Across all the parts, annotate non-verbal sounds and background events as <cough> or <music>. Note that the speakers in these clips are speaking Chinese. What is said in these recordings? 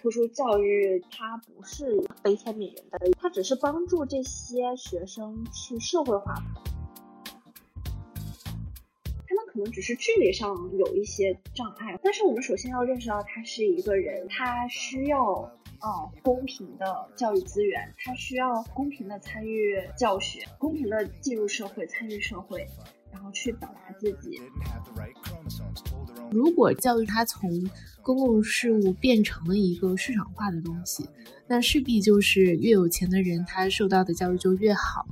特殊教育它不是悲天悯人的，它只是帮助这些学生去社会化。他们可能只是智力上有一些障碍，但是我们首先要认识到他是一个人，他需要。哦，公平的教育资源，他需要公平的参与教学，公平的进入社会，参与社会，然后去表达自己。如果教育它从公共事务变成了一个市场化的东西，那势必就是越有钱的人他受到的教育就越好。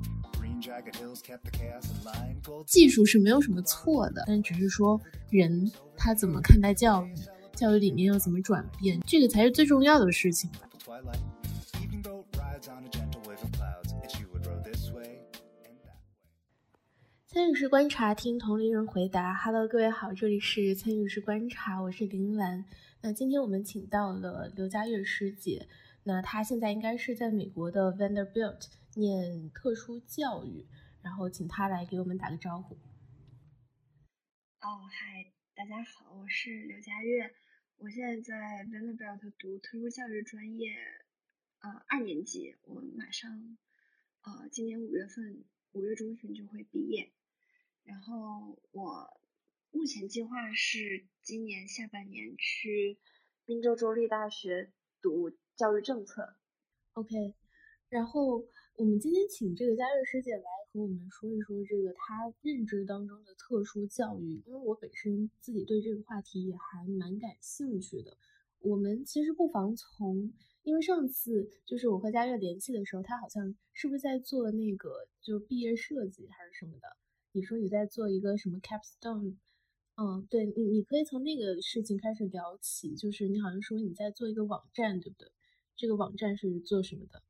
技术是没有什么错的，但只是说人他怎么看待教育。教育理念要怎么转变，这个才是最重要的事情吧。参与式观察，听同龄人回答。Hello，各位好，这里是参与式观察，我是林兰。那今天我们请到了刘佳悦师姐，那她现在应该是在美国的 Vanderbilt 念特殊教育，然后请她来给我们打个招呼。哦，嗨，大家好，我是刘佳悦。我现在在 Vanderbilt 读特殊教育专业，呃，二年级。我马上，呃，今年五月份五月中旬就会毕业。然后我目前计划是今年下半年去宾州州立大学读教育政策。OK，然后。我们今天请这个佳悦师姐来和我们说一说这个她认知当中的特殊教育，因为我本身自己对这个话题也还蛮感兴趣的。我们其实不妨从，因为上次就是我和佳悦联系的时候，她好像是不是在做那个就是毕业设计还是什么的？你说你在做一个什么 capstone？嗯，对你，你可以从那个事情开始聊起，就是你好像说你在做一个网站，对不对？这个网站是做什么的？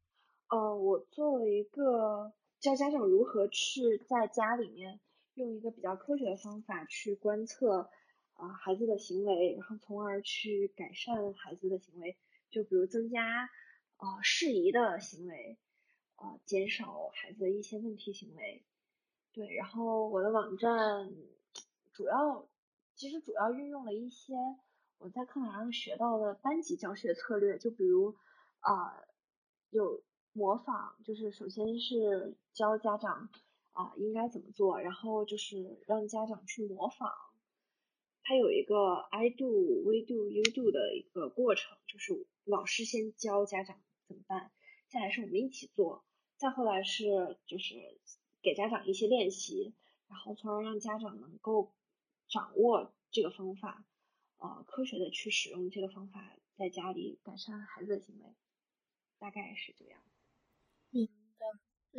呃，我做了一个教家长如何去在家里面用一个比较科学的方法去观测啊孩子的行为，然后从而去改善孩子的行为，就比如增加啊适宜的行为，啊减少孩子的一些问题行为。对，然后我的网站主要其实主要运用了一些我在课堂上学到的班级教学策略，就比如啊有。模仿就是首先是教家长啊应该怎么做，然后就是让家长去模仿。它有一个 I do, we do, you do 的一个过程，就是老师先教家长怎么办，再来是我们一起做，再后来是就是给家长一些练习，然后从而让家长能够掌握这个方法，呃，科学的去使用这个方法，在家里改善孩子的行为，大概是这样。明白，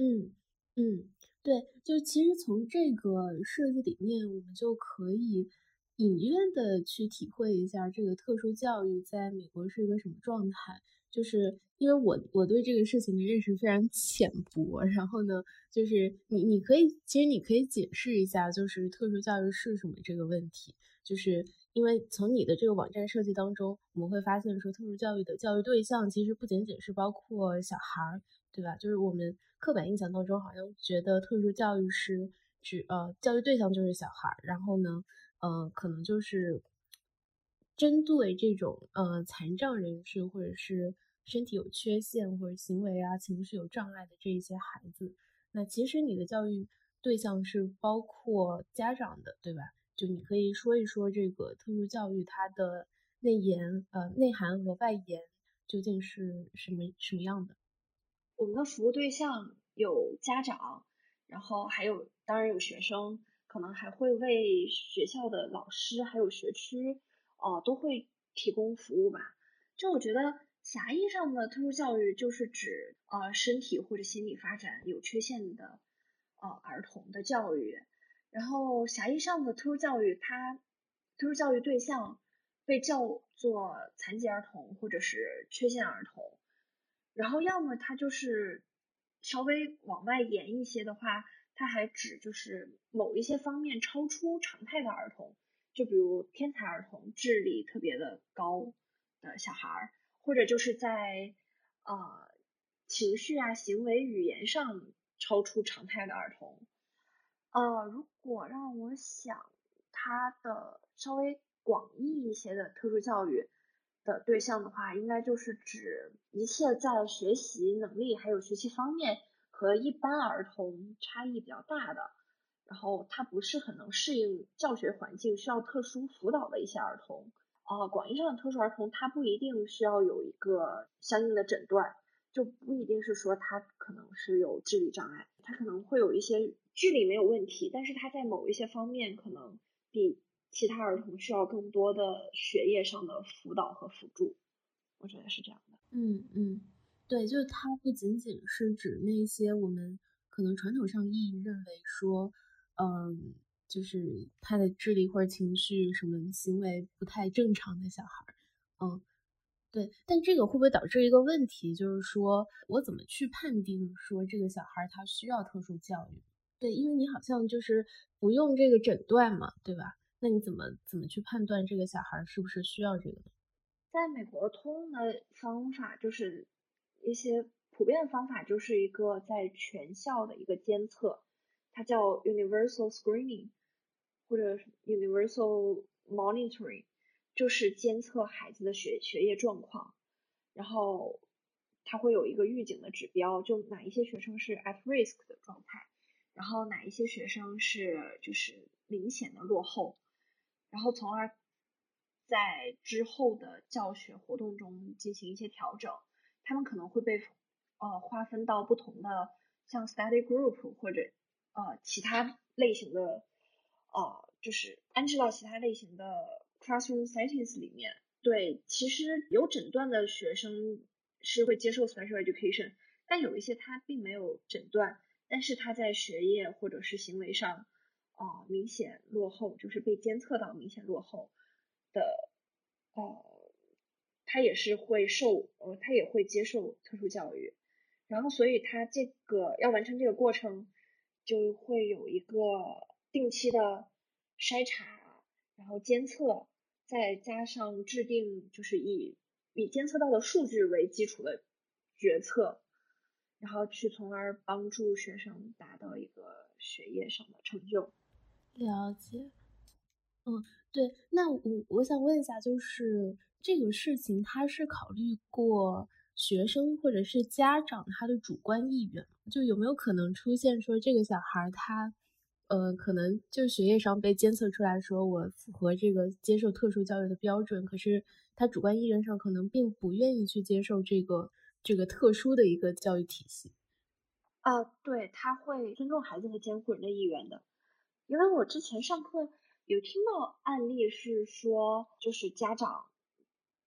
嗯嗯，对，就其实从这个设计理念，我们就可以隐约的去体会一下这个特殊教育在美国是一个什么状态。就是因为我我对这个事情的认识非常浅薄，然后呢，就是你你可以其实你可以解释一下，就是特殊教育是什么这个问题。就是因为从你的这个网站设计当中，我们会发现说，特殊教育的教育对象其实不仅仅是包括小孩儿。对吧？就是我们刻板印象当中，好像觉得特殊教育是指呃教育对象就是小孩儿，然后呢，呃，可能就是针对这种呃残障人士或者是身体有缺陷或者行为啊情绪有障碍的这一些孩子。那其实你的教育对象是包括家长的，对吧？就你可以说一说这个特殊教育它的内延呃内涵和外延究竟是什么什么样的？我们的服务对象有家长，然后还有当然有学生，可能还会为学校的老师还有学区哦都会提供服务吧。就我觉得狭义上的特殊教育就是指呃身体或者心理发展有缺陷的呃儿童的教育，然后狭义上的特殊教育，它特殊教育对象被叫做残疾儿童或者是缺陷儿童。然后要么它就是稍微往外延一些的话，它还指就是某一些方面超出常态的儿童，就比如天才儿童，智力特别的高的小孩儿，或者就是在呃情绪啊、行为、语言上超出常态的儿童。呃，如果让我想，它的稍微广义一些的特殊教育。的对象的话，应该就是指一切在学习能力还有学习方面和一般儿童差异比较大的，然后他不是很能适应教学环境，需要特殊辅导的一些儿童。呃，广义上的特殊儿童，他不一定需要有一个相应的诊断，就不一定是说他可能是有智力障碍，他可能会有一些智力没有问题，但是他在某一些方面可能比其他儿童需要更多的学业上的辅导和辅助，我觉得是这样的。嗯嗯，对，就是它不仅仅是指那些我们可能传统上意义认为说，嗯。就是他的智力或者情绪什么行为不太正常的小孩，嗯，对，但这个会不会导致一个问题，就是说我怎么去判定说这个小孩他需要特殊教育？对，因为你好像就是不用这个诊断嘛，对吧？那你怎么怎么去判断这个小孩是不是需要这个呢？在美国通用的方法就是一些普遍的方法，就是一个在全校的一个监测，它叫 universal screening。或者 universal monitoring 就是监测孩子的学学业状况，然后它会有一个预警的指标，就哪一些学生是 at risk 的状态，然后哪一些学生是就是明显的落后，然后从而在之后的教学活动中进行一些调整，他们可能会被呃划分到不同的像 study group 或者呃其他类型的。呃，就是安置到其他类型的 classroom settings 里面。对，其实有诊断的学生是会接受 special education，但有一些他并没有诊断，但是他在学业或者是行为上啊明显落后，就是被监测到明显落后的，呃，他也是会受，呃，他也会接受特殊教育。然后，所以他这个要完成这个过程，就会有一个。定期的筛查，然后监测，再加上制定，就是以以监测到的数据为基础的决策，然后去从而帮助学生达到一个学业上的成就。了解。嗯，对。那我我想问一下，就是这个事情，他是考虑过学生或者是家长他的主观意愿，就有没有可能出现说这个小孩他。呃，可能就学业上被监测出来说我符合这个接受特殊教育的标准，可是他主观意愿上可能并不愿意去接受这个这个特殊的一个教育体系。啊，对，他会尊重孩子和监护人的意愿的。因为我之前上课有听到案例是说，就是家长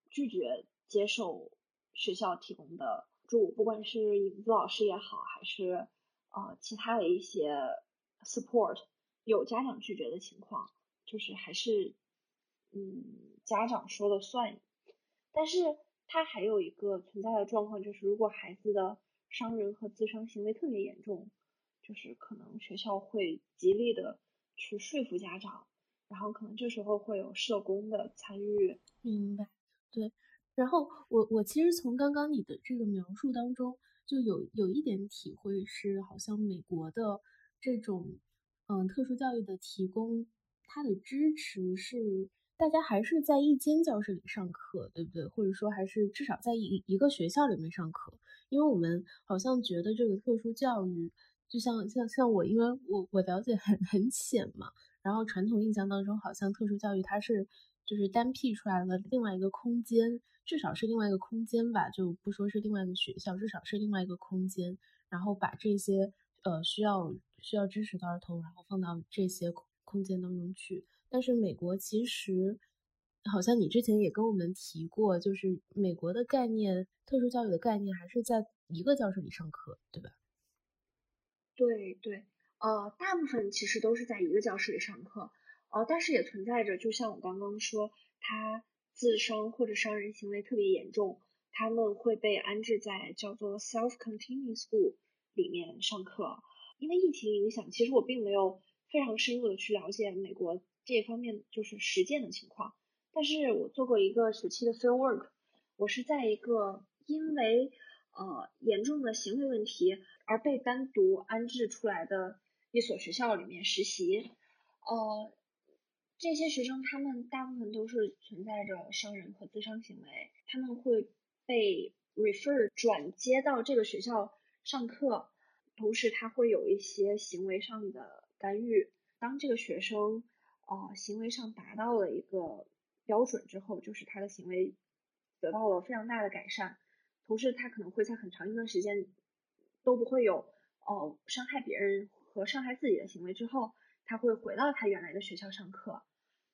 拒绝接受学校提供的住，不管是影子老师也好，还是呃其他的一些。Support 有家长拒绝的情况，就是还是嗯家长说了算。但是他还有一个存在的状况，就是如果孩子的伤人和自伤行为特别严重，就是可能学校会极力的去说服家长，然后可能这时候会有社工的参与。明白，对。然后我我其实从刚刚你的这个描述当中，就有有一点体会是，好像美国的。这种嗯特殊教育的提供，它的支持是大家还是在一间教室里上课，对不对？或者说还是至少在一一个学校里面上课？因为我们好像觉得这个特殊教育，就像像像我，因为我我了解很很浅嘛，然后传统印象当中，好像特殊教育它是就是单辟出来了另外一个空间，至少是另外一个空间吧，就不说是另外一个学校，至少是另外一个空间，然后把这些呃需要。需要支持的儿童，然后放到这些空空间当中去。但是美国其实，好像你之前也跟我们提过，就是美国的概念，特殊教育的概念还是在一个教室里上课，对吧？对对，呃，大部分其实都是在一个教室里上课，呃，但是也存在着，就像我刚刚说，他自伤或者伤人行为特别严重，他们会被安置在叫做 self-contained school 里面上课。因为疫情影响，其实我并没有非常深入的去了解美国这方面就是实践的情况。但是我做过一个学期的 field work，我是在一个因为呃严重的行为问题而被单独安置出来的一所学校里面实习。呃，这些学生他们大部分都是存在着伤人和自伤行为，他们会被 refer 转接到这个学校上课，同时他会有一些行为上的干预。当这个学生啊行为上达到了一个标准之后，就是他的行为得到了非常大的改善，同时他可能会在很长一段时间都不会有哦伤害别人和伤害自己的行为之后，他会回到他原来的学校上课。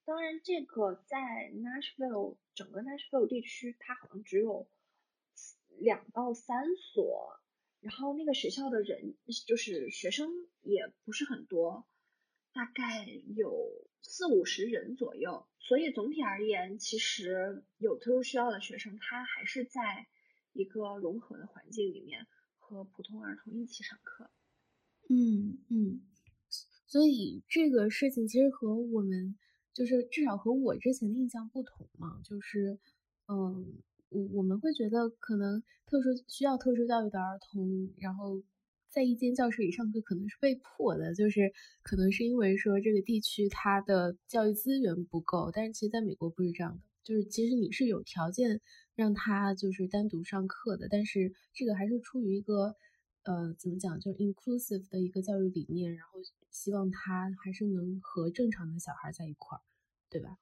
当然，这个在 Nashville 整个 Nashville 地区，它好像只有两到三所，然后那个学校的人就是学生也不是很多，大概有四五十人左右。所以总体而言，其实有特殊需要的学生，他还是在一个融合的环境里面和普通儿童一起上课。嗯嗯，所以这个事情其实和我们。就是至少和我之前的印象不同嘛，就是，嗯，我我们会觉得可能特殊需要特殊教育的儿童，然后在一间教室里上课可能是被迫的，就是可能是因为说这个地区它的教育资源不够，但是其实在美国不是这样的，就是其实你是有条件让他就是单独上课的，但是这个还是出于一个。呃，怎么讲？就是 inclusive 的一个教育理念，然后希望他还是能和正常的小孩在一块儿，对吧？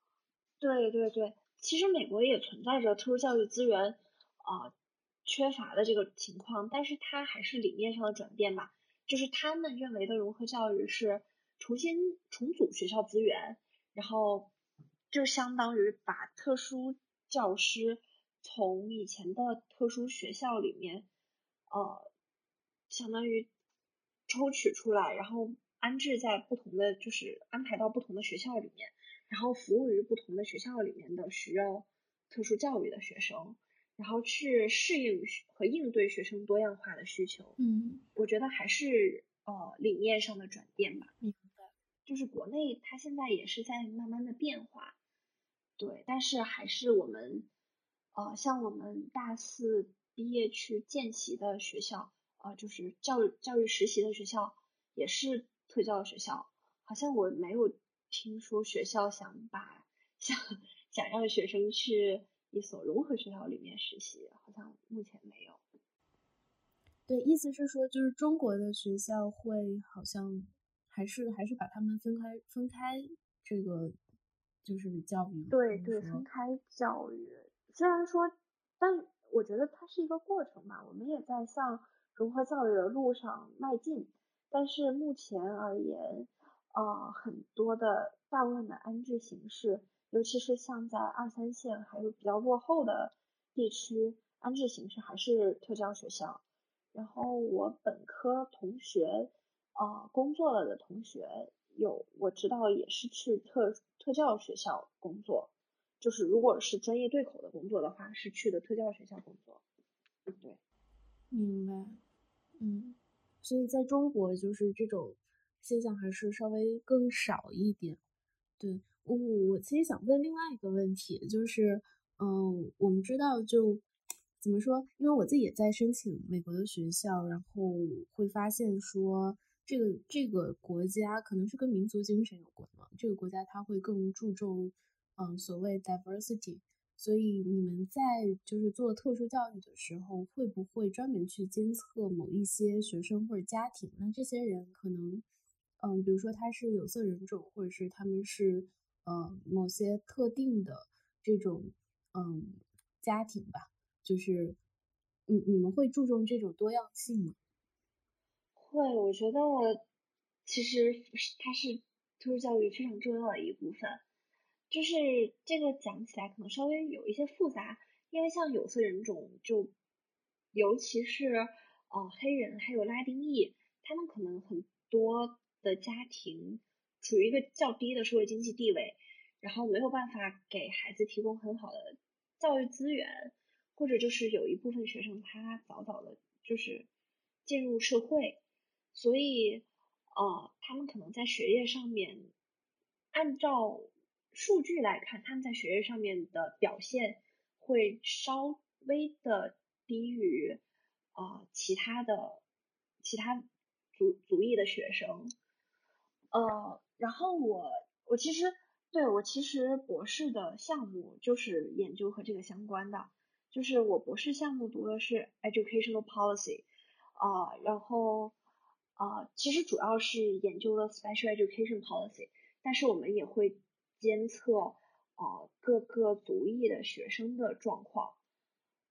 对对对，其实美国也存在着特殊教育资源啊缺乏的这个情况，但是它还是理念上的转变吧。就是他们认为的融合教育是重新重组学校资源，然后就相当于把特殊教师从以前的特殊学校里面呃。相当于抽取出来，然后安置在不同的，就是安排到不同的学校里面，然后服务于不同的学校里面的需要特殊教育的学生，然后去适应和应对学生多样化的需求。嗯，我觉得还是呃理念上的转变吧。明白。就是国内它现在也是在慢慢的变化，对，但是还是我们呃像我们大四毕业去见习的学校。啊，就是教育教育实习的学校也是特教学校，好像我没有听说学校想把想想让学生去一所融合学校里面实习，好像目前没有。对，意思是说，就是中国的学校会好像还是还是把他们分开分开这个就是教育。对对，分开教育。虽然说，但我觉得它是一个过程吧，我们也在向。融合教育的路上迈进，但是目前而言，呃，很多的大部分的安置形式，尤其是像在二三线还有比较落后的地区，安置形式还是特教学校。然后我本科同学，呃，工作了的同学有我知道也是去特特教学校工作，就是如果是专业对口的工作的话，是去的特教学校工作。对。明白，嗯，所以在中国就是这种现象还是稍微更少一点。对我，我其实想问另外一个问题，就是，嗯，我们知道就怎么说？因为我自己也在申请美国的学校，然后会发现说，这个这个国家可能是跟民族精神有关嘛，这个国家它会更注重，嗯，所谓 diversity。所以你们在就是做特殊教育的时候，会不会专门去监测某一些学生或者家庭？那这些人可能，嗯，比如说他是有色人种，或者是他们是呃某些特定的这种嗯家庭吧，就是你你们会注重这种多样性吗？会，我觉得其实它是特殊教育非常重要的一部分。就是这个讲起来可能稍微有一些复杂，因为像有色人种，就尤其是呃黑人还有拉丁裔，他们可能很多的家庭处于一个较低的社会经济地位，然后没有办法给孩子提供很好的教育资源，或者就是有一部分学生他早早的就是进入社会，所以呃他们可能在学业上面按照数据来看，他们在学业上面的表现会稍微的低于啊其他的其他族族裔的学生，呃，然后我我其实对我其实博士的项目就是研究和这个相关的，就是我博士项目读的是 educational policy，啊，然后啊，其实主要是研究的 special education policy，但是我们也会监测啊各个族裔的学生的状况，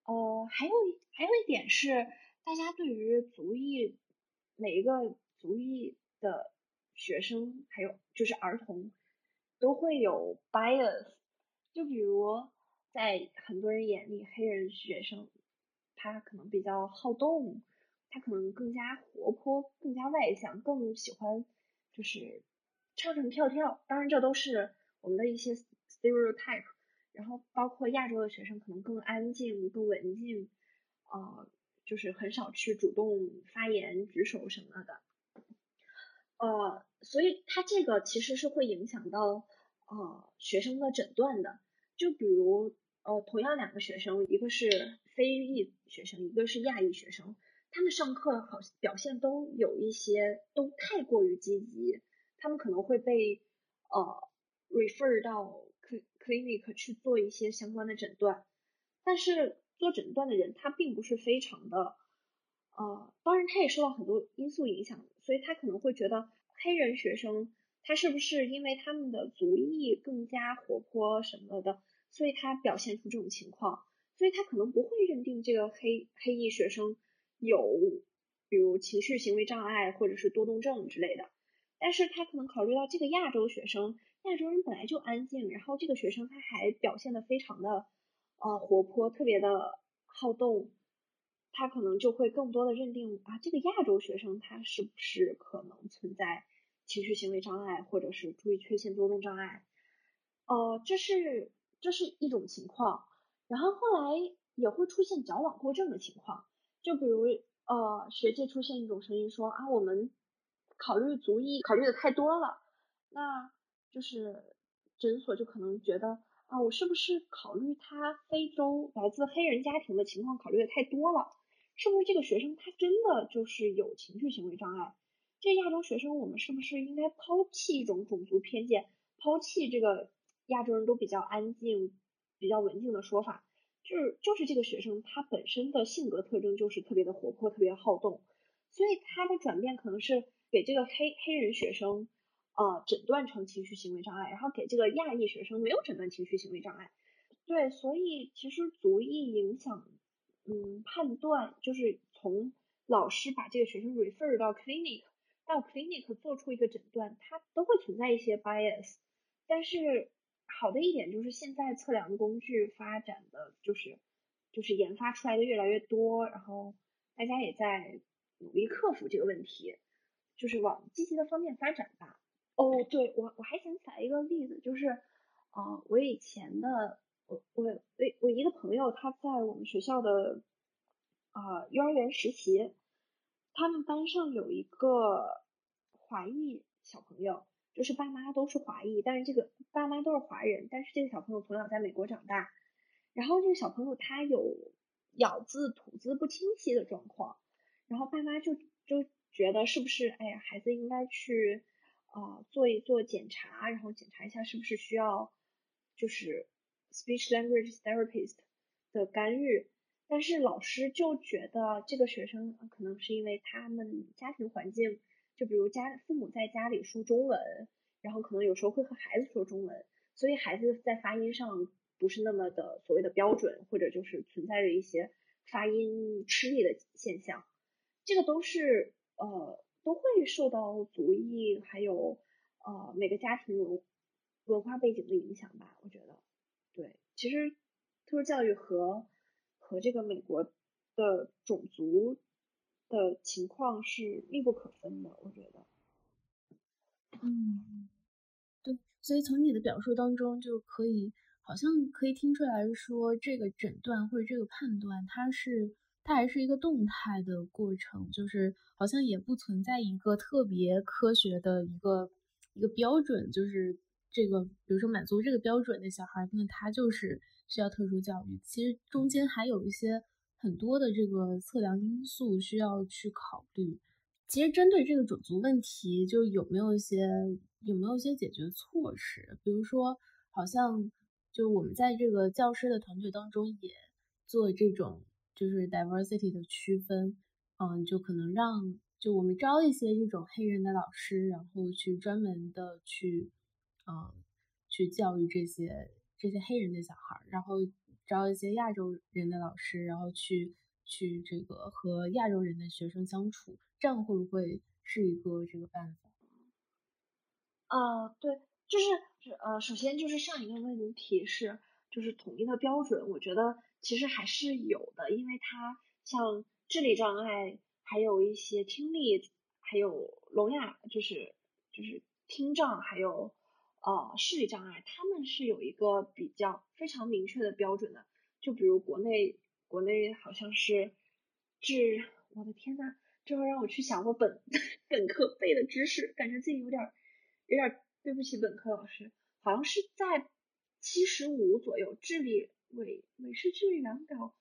呃，还有还有一点是，大家对于族裔每一个族裔的学生，还有就是儿童。都会有 bias，就比如在很多人眼里，黑人学生他可能比较好动，他可能更加活泼、更加外向，更喜欢就是唱唱跳跳。当然，这都是我们的一些 stereotype。然后，包括亚洲的学生可能更安静、更文静，呃，就是很少去主动发言、举手什么的。呃，所以他这个其实是会影响到。呃，学生的诊断的，就比如呃，同样两个学生，一个是非裔学生，一个是亚裔学生，他们上课好表现都有一些都太过于积极，他们可能会被呃 refer 到 clinic 去做一些相关的诊断，但是做诊断的人他并不是非常的呃，当然他也受到很多因素影响，所以他可能会觉得黑人学生。他是不是因为他们的族裔更加活泼什么的，所以他表现出这种情况？所以他可能不会认定这个黑黑裔学生有，比如情绪行为障碍或者是多动症之类的。但是他可能考虑到这个亚洲学生，亚洲人本来就安静，然后这个学生他还表现的非常的呃活泼，特别的好动，他可能就会更多的认定啊这个亚洲学生他是不是可能存在。情绪行为障碍或者是注意缺陷多动障碍，呃，这是这是一种情况。然后后来也会出现矫枉过正的情况，就比如呃，学界出现一种声音说啊，我们考虑族裔考虑的太多了，那就是诊所就可能觉得啊，我是不是考虑他非洲来自黑人家庭的情况考虑的太多了？是不是这个学生他真的就是有情绪行为障碍？这亚洲学生，我们是不是应该抛弃一种种族偏见，抛弃这个亚洲人都比较安静、比较文静的说法？就是就是这个学生他本身的性格特征就是特别的活泼、特别好动，所以他的转变可能是给这个黑黑人学生呃诊断成情绪行为障碍，然后给这个亚裔学生没有诊断情绪行为障碍。对，所以其实足以影响嗯判断，就是从老师把这个学生 refer 到 clinic。到 clinic 做出一个诊断，它都会存在一些 bias，但是好的一点就是现在测量工具发展的就是就是研发出来的越来越多，然后大家也在努力克服这个问题，就是往积极的方面发展吧。哦，对我我还想起来一个例子，就是啊，我以前的我我我我一个朋友他在我们学校的啊幼儿园实习。他们班上有一个华裔小朋友，就是爸妈都是华裔，但是这个爸妈都是华人，但是这个小朋友从小在美国长大，然后这个小朋友他有咬字吐字不清晰的状况，然后爸妈就就觉得是不是哎呀孩子应该去啊做一做检查，然后检查一下是不是需要就是 speech language therapist 的干预。但是老师就觉得这个学生可能是因为他们家庭环境，就比如家父母在家里说中文，然后可能有时候会和孩子说中文，所以孩子在发音上不是那么的所谓的标准，或者就是存在着一些发音吃力的现象，这个都是呃都会受到族裔还有呃每个家庭文化背景的影响吧，我觉得对，其实特殊教育和和这个美国的种族的情况是密不可分的，我觉得。嗯，对，所以从你的表述当中就可以，好像可以听出来说，这个诊断或者这个判断，它是它还是一个动态的过程，就是好像也不存在一个特别科学的一个一个标准，就是这个，比如说满足这个标准的小孩，那他就是。需要特殊教育，其实中间还有一些很多的这个测量因素需要去考虑。其实针对这个种族问题，就有没有一些有没有一些解决措施？比如说，好像就我们在这个教师的团队当中也做这种就是 diversity 的区分，嗯，就可能让就我们招一些这种黑人的老师，然后去专门的去，嗯，去教育这些这些黑人的小孩，然后招一些亚洲人的老师，然后去去这个和亚洲人的学生相处，这样会不会是一个这个办法？呃，对，就是呃，首先就是上一个问题是，就是统一的标准，我觉得其实还是有的，因为它像智力障碍，还有一些听力，还有聋哑，就是就是听障，还有呃视力障碍，他们是有一个比较非常明确的标准的。就比如国内，国内好像是智，我的天呐，这会让我去想我本本科背的知识，感觉自己有点。有点对不起本科老师，好像是在七十五左右，智力美美式智力量表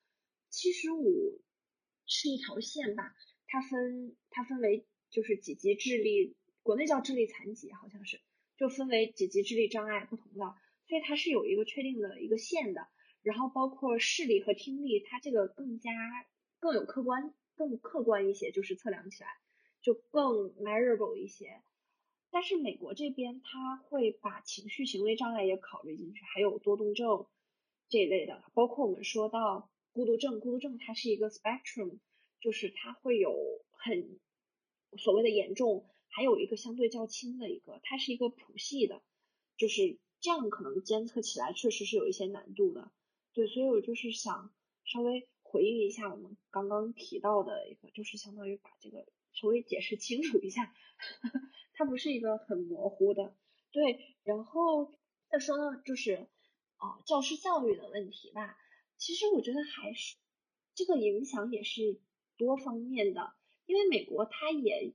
七十五是一条线吧？它分它分为就是几级智力，国内叫智力残疾，好像是就分为几级智力障碍不同的，所以它是有一个确定的一个线的。然后包括视力和听力，它这个更加更有客观更客观一些，就是测量起来就更 measurable 一些。但是美国这边他会把情绪行为障碍也考虑进去，还有多动症这一类的，包括我们说到孤独症，孤独症它是一个 spectrum，就是它会有很所谓的严重，还有一个相对较轻的一个，它是一个谱系的，就是这样可能监测起来确实是有一些难度的，对，所以我就是想稍微回应一下我们刚刚提到的一个，就是相当于把这个稍微解释清楚一下。<laughs> 它不是一个很模糊的，对，然后再说到就是啊教师教育的问题吧，其实我觉得还是这个影响也是多方面的，因为美国它也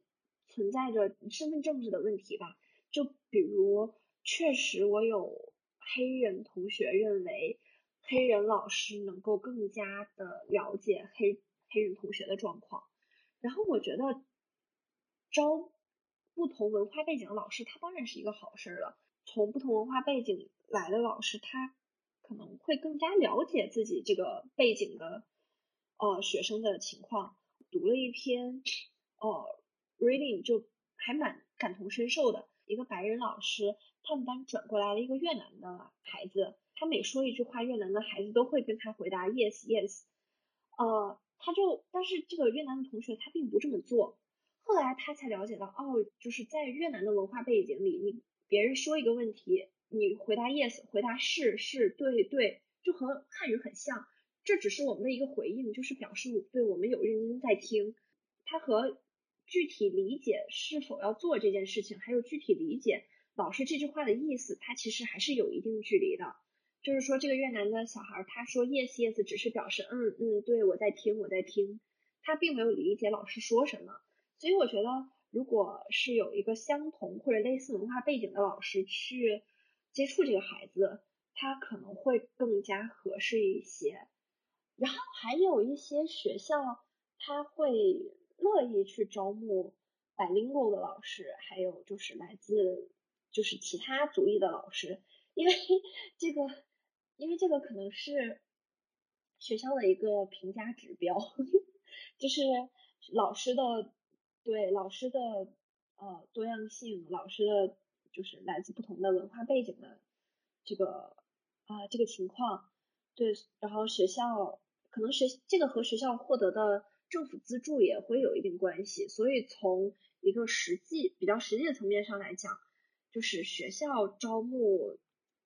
存在着身份政治的问题吧，就比如确实我有黑人同学认为黑人老师能够更加的了解黑黑人同学的状况，然后我觉得招。不同文化背景的老师，他当然是一个好事了。从不同文化背景来的老师，他可能会更加了解自己这个背景的呃学生的情况。读了一篇呃 reading，就还蛮感同身受的。一个白人老师，他们班转过来了一个越南的孩子，他每说一句话，越南的孩子都会跟他回答 yes yes。呃，他就但是这个越南的同学他并不这么做。后来他才了解到，哦，就是在越南的文化背景里，你别人说一个问题，你回答 yes，回答是是对对，就和汉语很像。这只是我们的一个回应，就是表示对我们有认真在听。他和具体理解是否要做这件事情，还有具体理解老师这句话的意思，他其实还是有一定距离的。就是说，这个越南的小孩他说 yes yes，只是表示嗯嗯，对我在听我在听，他并没有理解老师说什么。所以我觉得，如果是有一个相同或者类似文化背景的老师去接触这个孩子，他可能会更加合适一些。然后还有一些学校，他会乐意去招募 bilingual 的老师，还有就是来自就是其他族裔的老师，因为这个，因为这个可能是学校的一个评价指标，<laughs> 就是老师的。对老师的呃多样性，老师的就是来自不同的文化背景的这个啊这个情况，对，然后学校可能学这个和学校获得的政府资助也会有一定关系，所以从一个实际比较实际的层面上来讲，就是学校招募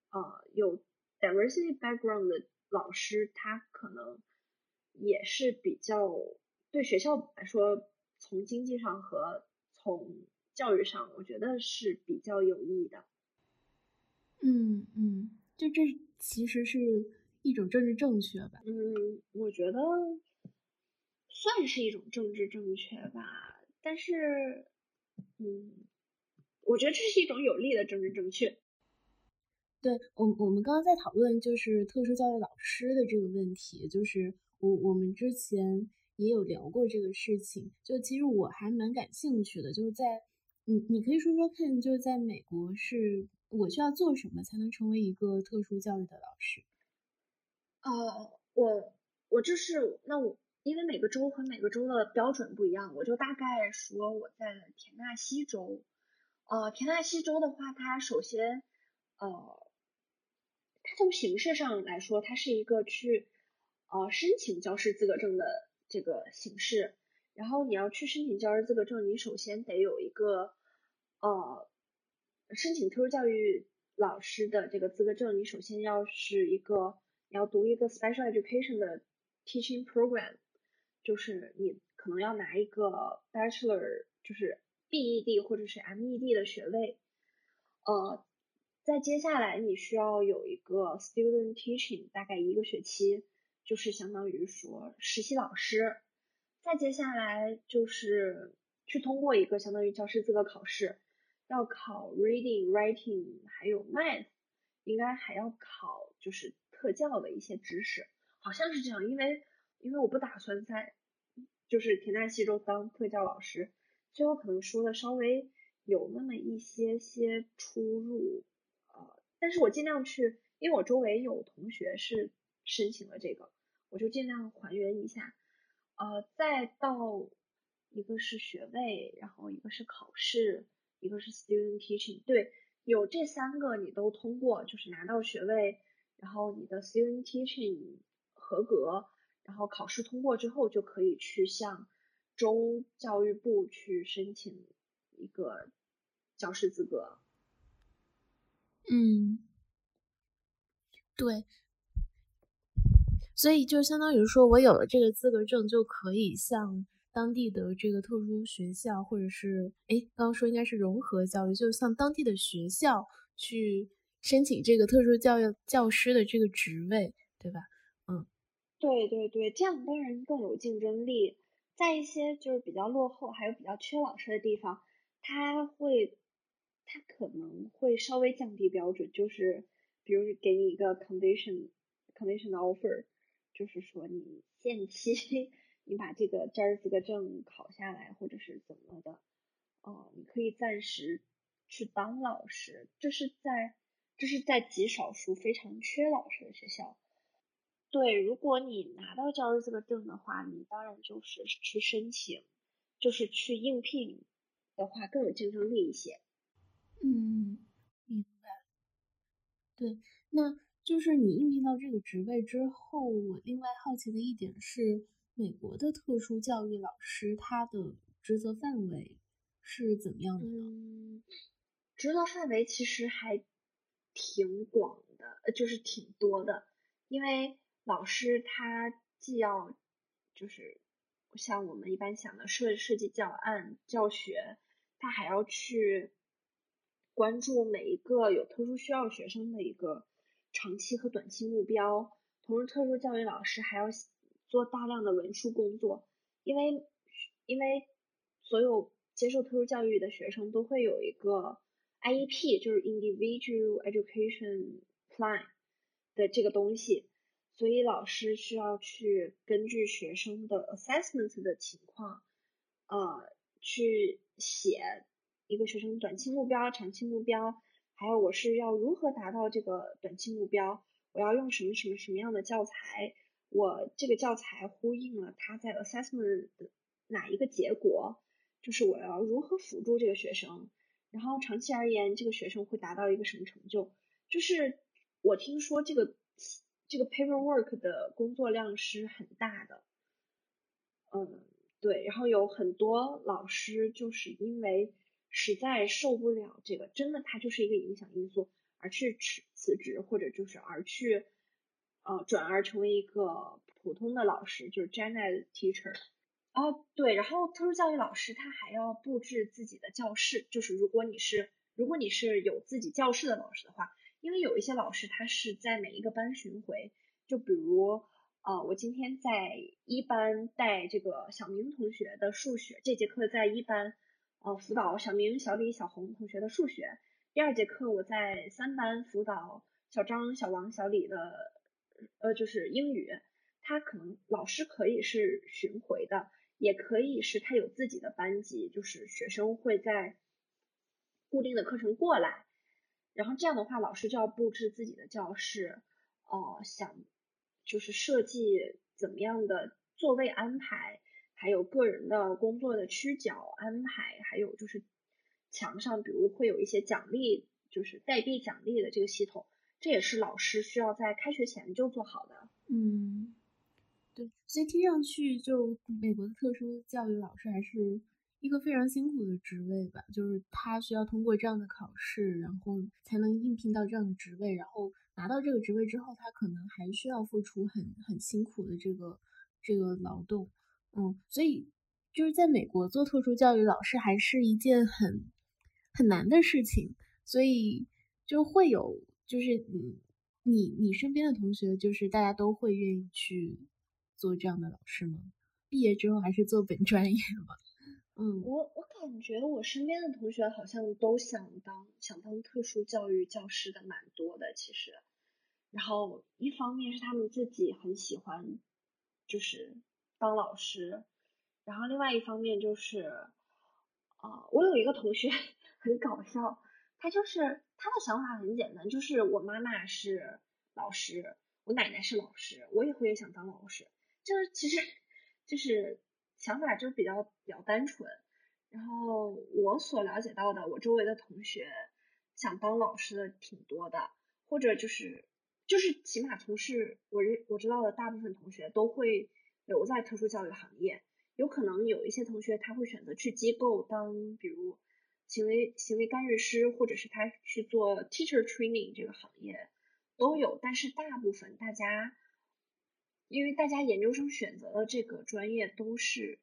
啊有 diversity background 的老师，他可能也是比较对学校来说。从经济上和从教育上，我觉得是比较有益的。嗯嗯，就这其实是一种政治正确吧？嗯，我觉得算是一种政治正确吧。但是，嗯，我觉得这是一种有利的政治正确。对我，我们刚刚在讨论就是特殊教育老师的这个问题，就是我我们之前。也有聊过这个事情，就其实我还蛮感兴趣的，就是在你你可以说说看，就是在美国是我需要做什么才能成为一个特殊教育的老师？呃，我我就是那我因为每个州和每个州的标准不一样，我就大概说我在田纳西州。呃，田纳西州的话，它首先呃，它从形式上来说，它是一个去呃申请教师资格证的这个形式。然后你要去申请教师资格证，你首先得有一个呃申请特殊教育老师的这个资格证，你首先要是一个你要读一个 special education 的 teaching program，就是你可能要拿一个 bachelor，就是 BED 或者是 MED 的学位，呃，在接下来你需要有一个 student teaching，大概一个学期，就是相当于说实习老师。再接下来就是去通过一个相当于教师资格考试，要考 reading、writing，还有 math，应该还要考就是特教的一些知识，好像是这样。因为因为我不打算在就是田纳西州当特教老师，所以我可能说的稍微有那么一些些出入，呃，但是我尽量去，因为我周围有同学是申请了这个，我就尽量还原一下。呃，再到一个是学位，然后一个是考试，一个是 student teaching。对，有这三个你都通过，就是拿到学位，然后你的 student teaching 合格，然后考试通过之后，就可以去向州教育部去申请一个教师资格。嗯，对。所以就相当于说，我有了这个资格证，就可以向当地的这个特殊学校，或者是哎，刚刚说应该是融合教育，就向当地的学校去申请这个特殊教育教师的这个职位，对吧？对对对，这样当然更有竞争力。在一些就是比较落后，还有比较缺老师的地方，他会他可能会稍微降低标准，就是比如给你一个 condition condition offer。就是说，你限期 <laughs> 你把这个教师资格证考下来，或者是怎么的，哦，你可以暂时去当老师。这是在这是在极少数非常缺老师的学校。对，如果你拿到教师资格证的话，你当然就是去申请，就是去应聘的话更有竞争力一些。嗯，明白。对，那。就是你应聘到这个职位之后，我另外好奇的一点是，美国的特殊教育老师他的职责范围是怎么样的呢？职责范围其实还挺广的，就是挺多的，因为老师他既要就是像我们一般想的设设计教案教学，他还要去关注每一个有特殊需要学生的一个。长期和短期目标，同时特殊教育老师还要做大量的文书工作，因为因为所有接受特殊教育的学生都会有一个 IEP，就是 Individual Education Plan 的这个东西，所以老师需要去根据学生的 assessment 的情况，呃，去写一个学生短期目标、长期目标。还有我是要如何达到这个短期目标？我要用什么什么什么样的教材？我这个教材呼应了他在 assessment 的哪一个结果？就是我要如何辅助这个学生？然后长期而言，这个学生会达到一个什么成就？就是我听说这个这个 paperwork 的工作量是很大的，嗯，对，然后有很多老师就是因为。实在受不了这个，真的，它就是一个影响因素，而去辞辞职，或者就是而去，呃，转而成为一个普通的老师，就是 general teacher。哦，对，然后特殊教育老师他还要布置自己的教室，就是如果你是如果你是有自己教室的老师的话，因为有一些老师他是在每一个班巡回，就比如，呃，我今天在一班带这个小明同学的数学，这节课在一班。呃，辅导小明、小李、小红同学的数学。第二节课我在三班辅导小张、小王、小李的，呃，就是英语。他可能老师可以是巡回的，也可以是他有自己的班级，就是学生会在固定的课程过来，然后这样的话，老师就要布置自己的教室，哦，想就是设计怎么样的座位安排，还有个人的工作的区角安排，还有就是墙上比如会有一些奖励，就是代币奖励的这个系统，这也是老师需要在开学前就做好的。嗯，对，所以听上去就美国的特殊教育老师还是。一个非常辛苦的职位吧，就是他需要通过这样的考试，然后才能应聘到这样的职位，然后拿到这个职位之后，他可能还需要付出很很辛苦的这个这个劳动，嗯，所以就是在美国做特殊教育老师还是一件很很难的事情，所以就会有就是你你你身边的同学，就是大家都会愿意去做这样的老师吗？毕业之后还是做本专业吗？嗯，我我感觉我身边的同学好像都想当想当特殊教育教师的蛮多的，其实，然后一方面是他们自己很喜欢，就是当老师，然后另外一方面就是，啊，我有一个同学 <laughs> 很搞笑，他就是他的想法很简单，就是我妈妈是老师，我奶奶是老师，我以后也想当老师，就是其实就是。想法就比较比较单纯，然后我所了解到的，我周围的同学想当老师的挺多的，或者就是就是起码从事我认我知道的大部分同学都会留在特殊教育行业，有可能有一些同学他会选择去机构当，比如行为行为干预师，或者是他去做 teacher training 这个行业都有，但是大部分大家。因为大家研究生选择的这个专业都是，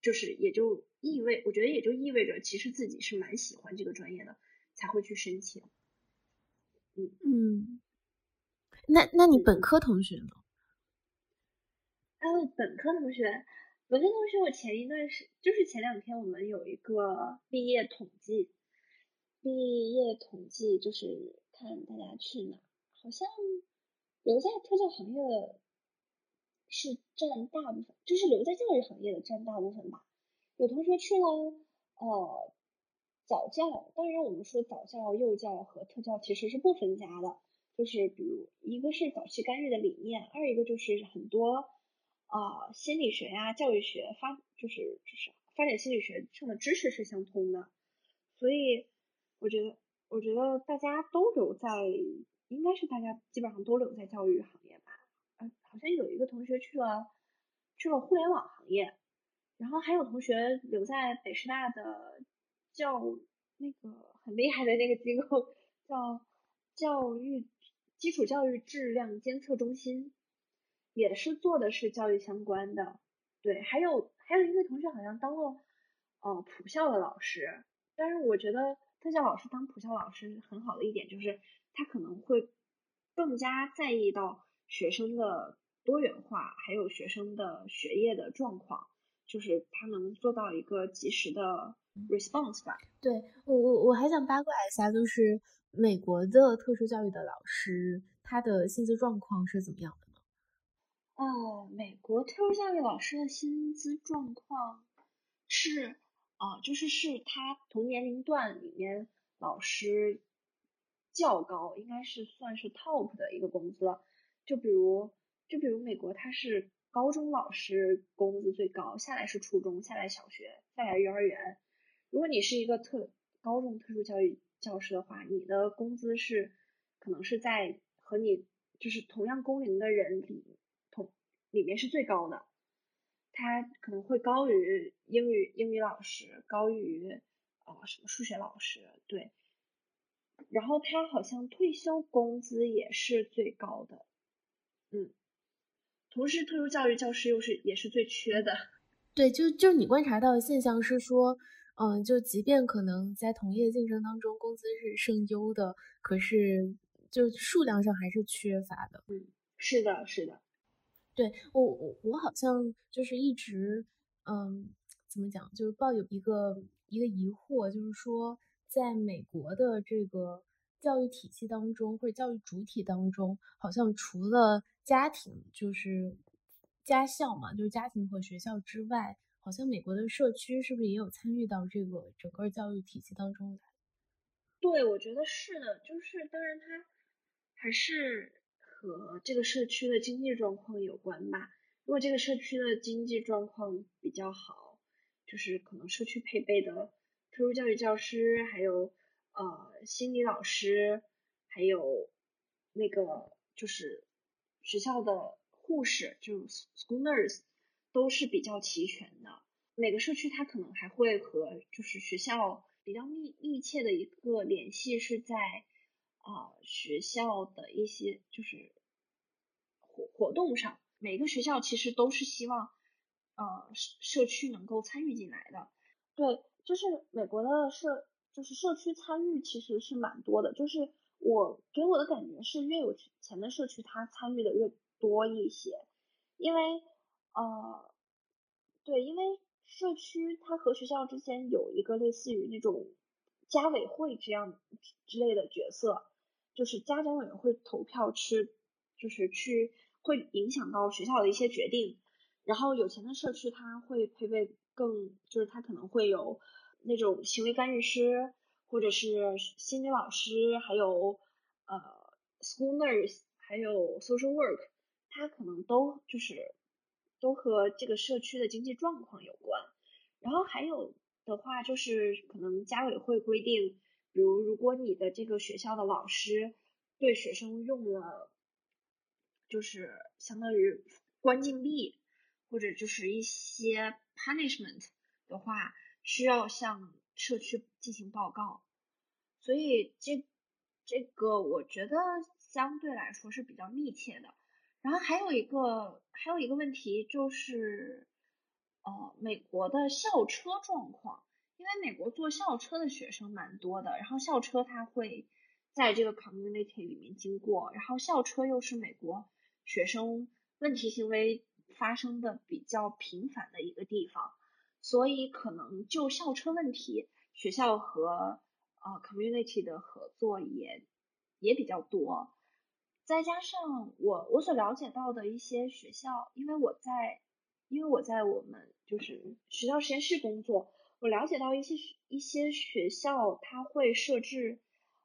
就是也就意味，我觉得也就意味着其实自己是蛮喜欢这个专业的，才会去申请。嗯嗯，那那你本科同学呢？啊，本科同学，本科同学，我前一段时就是前两天我们有一个毕业统计，毕业统计就是看大家去哪，好像留在特教行业的。是占大部分，就是留在教育行业的占大部分吧。有同学去了呃早教，当然我们说早教、幼教和特教其实是不分家的，就是比如一个是早期干预的理念，二一个就是很多啊心理学呀、教育学发就是就是发展心理学上的知识是相通的，所以我觉得我觉得大家都留在，应该是大家基本上都留在教育行业好像有一个同学去了去了互联网行业，然后还有同学留在北师大的教那个很厉害的那个机构叫教育基础教育质量监测中心，也是做的是教育相关的。对，还有还有一位同学好像当了呃普校的老师，但是我觉得特教老师当普校老师很好的一点就是他可能会更加在意到。学生的多元化，还有学生的学业的状况，就是他能做到一个及时的 response 吧。对我我我还想八卦一下，就是美国的特殊教育的老师，他的薪资状况是怎么样的呢？哦，美国特殊教育老师的薪资状况是，啊，就是是他同年龄段里面老师较高，应该是算是 top 的一个工资。就比如，就比如美国，它是高中老师工资最高，下来是初中，下来小学，再来幼儿园。如果你是一个特高中特殊教育教师的话，你的工资是可能是在和你就是同样工龄的人里同里面是最高的，他可能会高于英语英语老师，高于啊什么数学老师，对。然后他好像退休工资也是最高的。嗯，同时特殊教育教师又是也是最缺的。对，就就你观察到的现象是说，嗯，就即便可能在同业竞争当中工资是胜优的，可是就数量上还是缺乏的。嗯，是的，是的。对我我我好像就是一直嗯，怎么讲，就是抱有一个一个疑惑，就是说在美国的这个教育体系当中或者教育主体当中，好像除了家庭就是家校嘛，就是家庭和学校之外，好像美国的社区是不是也有参与到这个整个教育体系当中来？对，我觉得是的，就是当然它还是和这个社区的经济状况有关吧。如果这个社区的经济状况比较好，就是可能社区配备的特殊教育教师，还有呃心理老师，还有那个就是学校的护士，就 school nurse 都是比较齐全的。每个社区它可能还会和就是学校。比较密密切的一个联系是在啊学校的一些就是活活动上，每个学校其实都是希望呃社区能够参与进来的。对，就是美国的社就是社区参与其实是蛮多的，就是我给我的感觉是越有钱的社区它参与的越多一些，因为呃对，因为。社区它和学校之间有一个类似于那种家委会这样之类的角色，就是家长委员会投票去，就是去会影响到学校的一些决定。然后有钱的社区它会配备更，就是它可能会有那种行为干预师，或者是心理老师，还有呃 school nurse，还有 social work，它可能都就是。都和这个社区的经济状况有关，然后还有的话就是可能家委会规定，比如如果你的这个学校的老师对学生用了，就是相当于关禁闭或者就是一些 punishment 的话，需要向社区进行报告，所以这这个我觉得相对来说是比较密切的。然后还有一个还有一个问题就是，呃，美国的校车状况，因为美国坐校车的学生蛮多的，然后校车它会在这个 community 里面经过，然后校车又是美国学生问题行为发生的比较频繁的一个地方，所以可能就校车问题，学校和呃 community 的合作也也比较多。再加上我我所了解到的一些学校，因为我在因为我在我们就是学校实验室工作，我了解到一些一些学校它会设置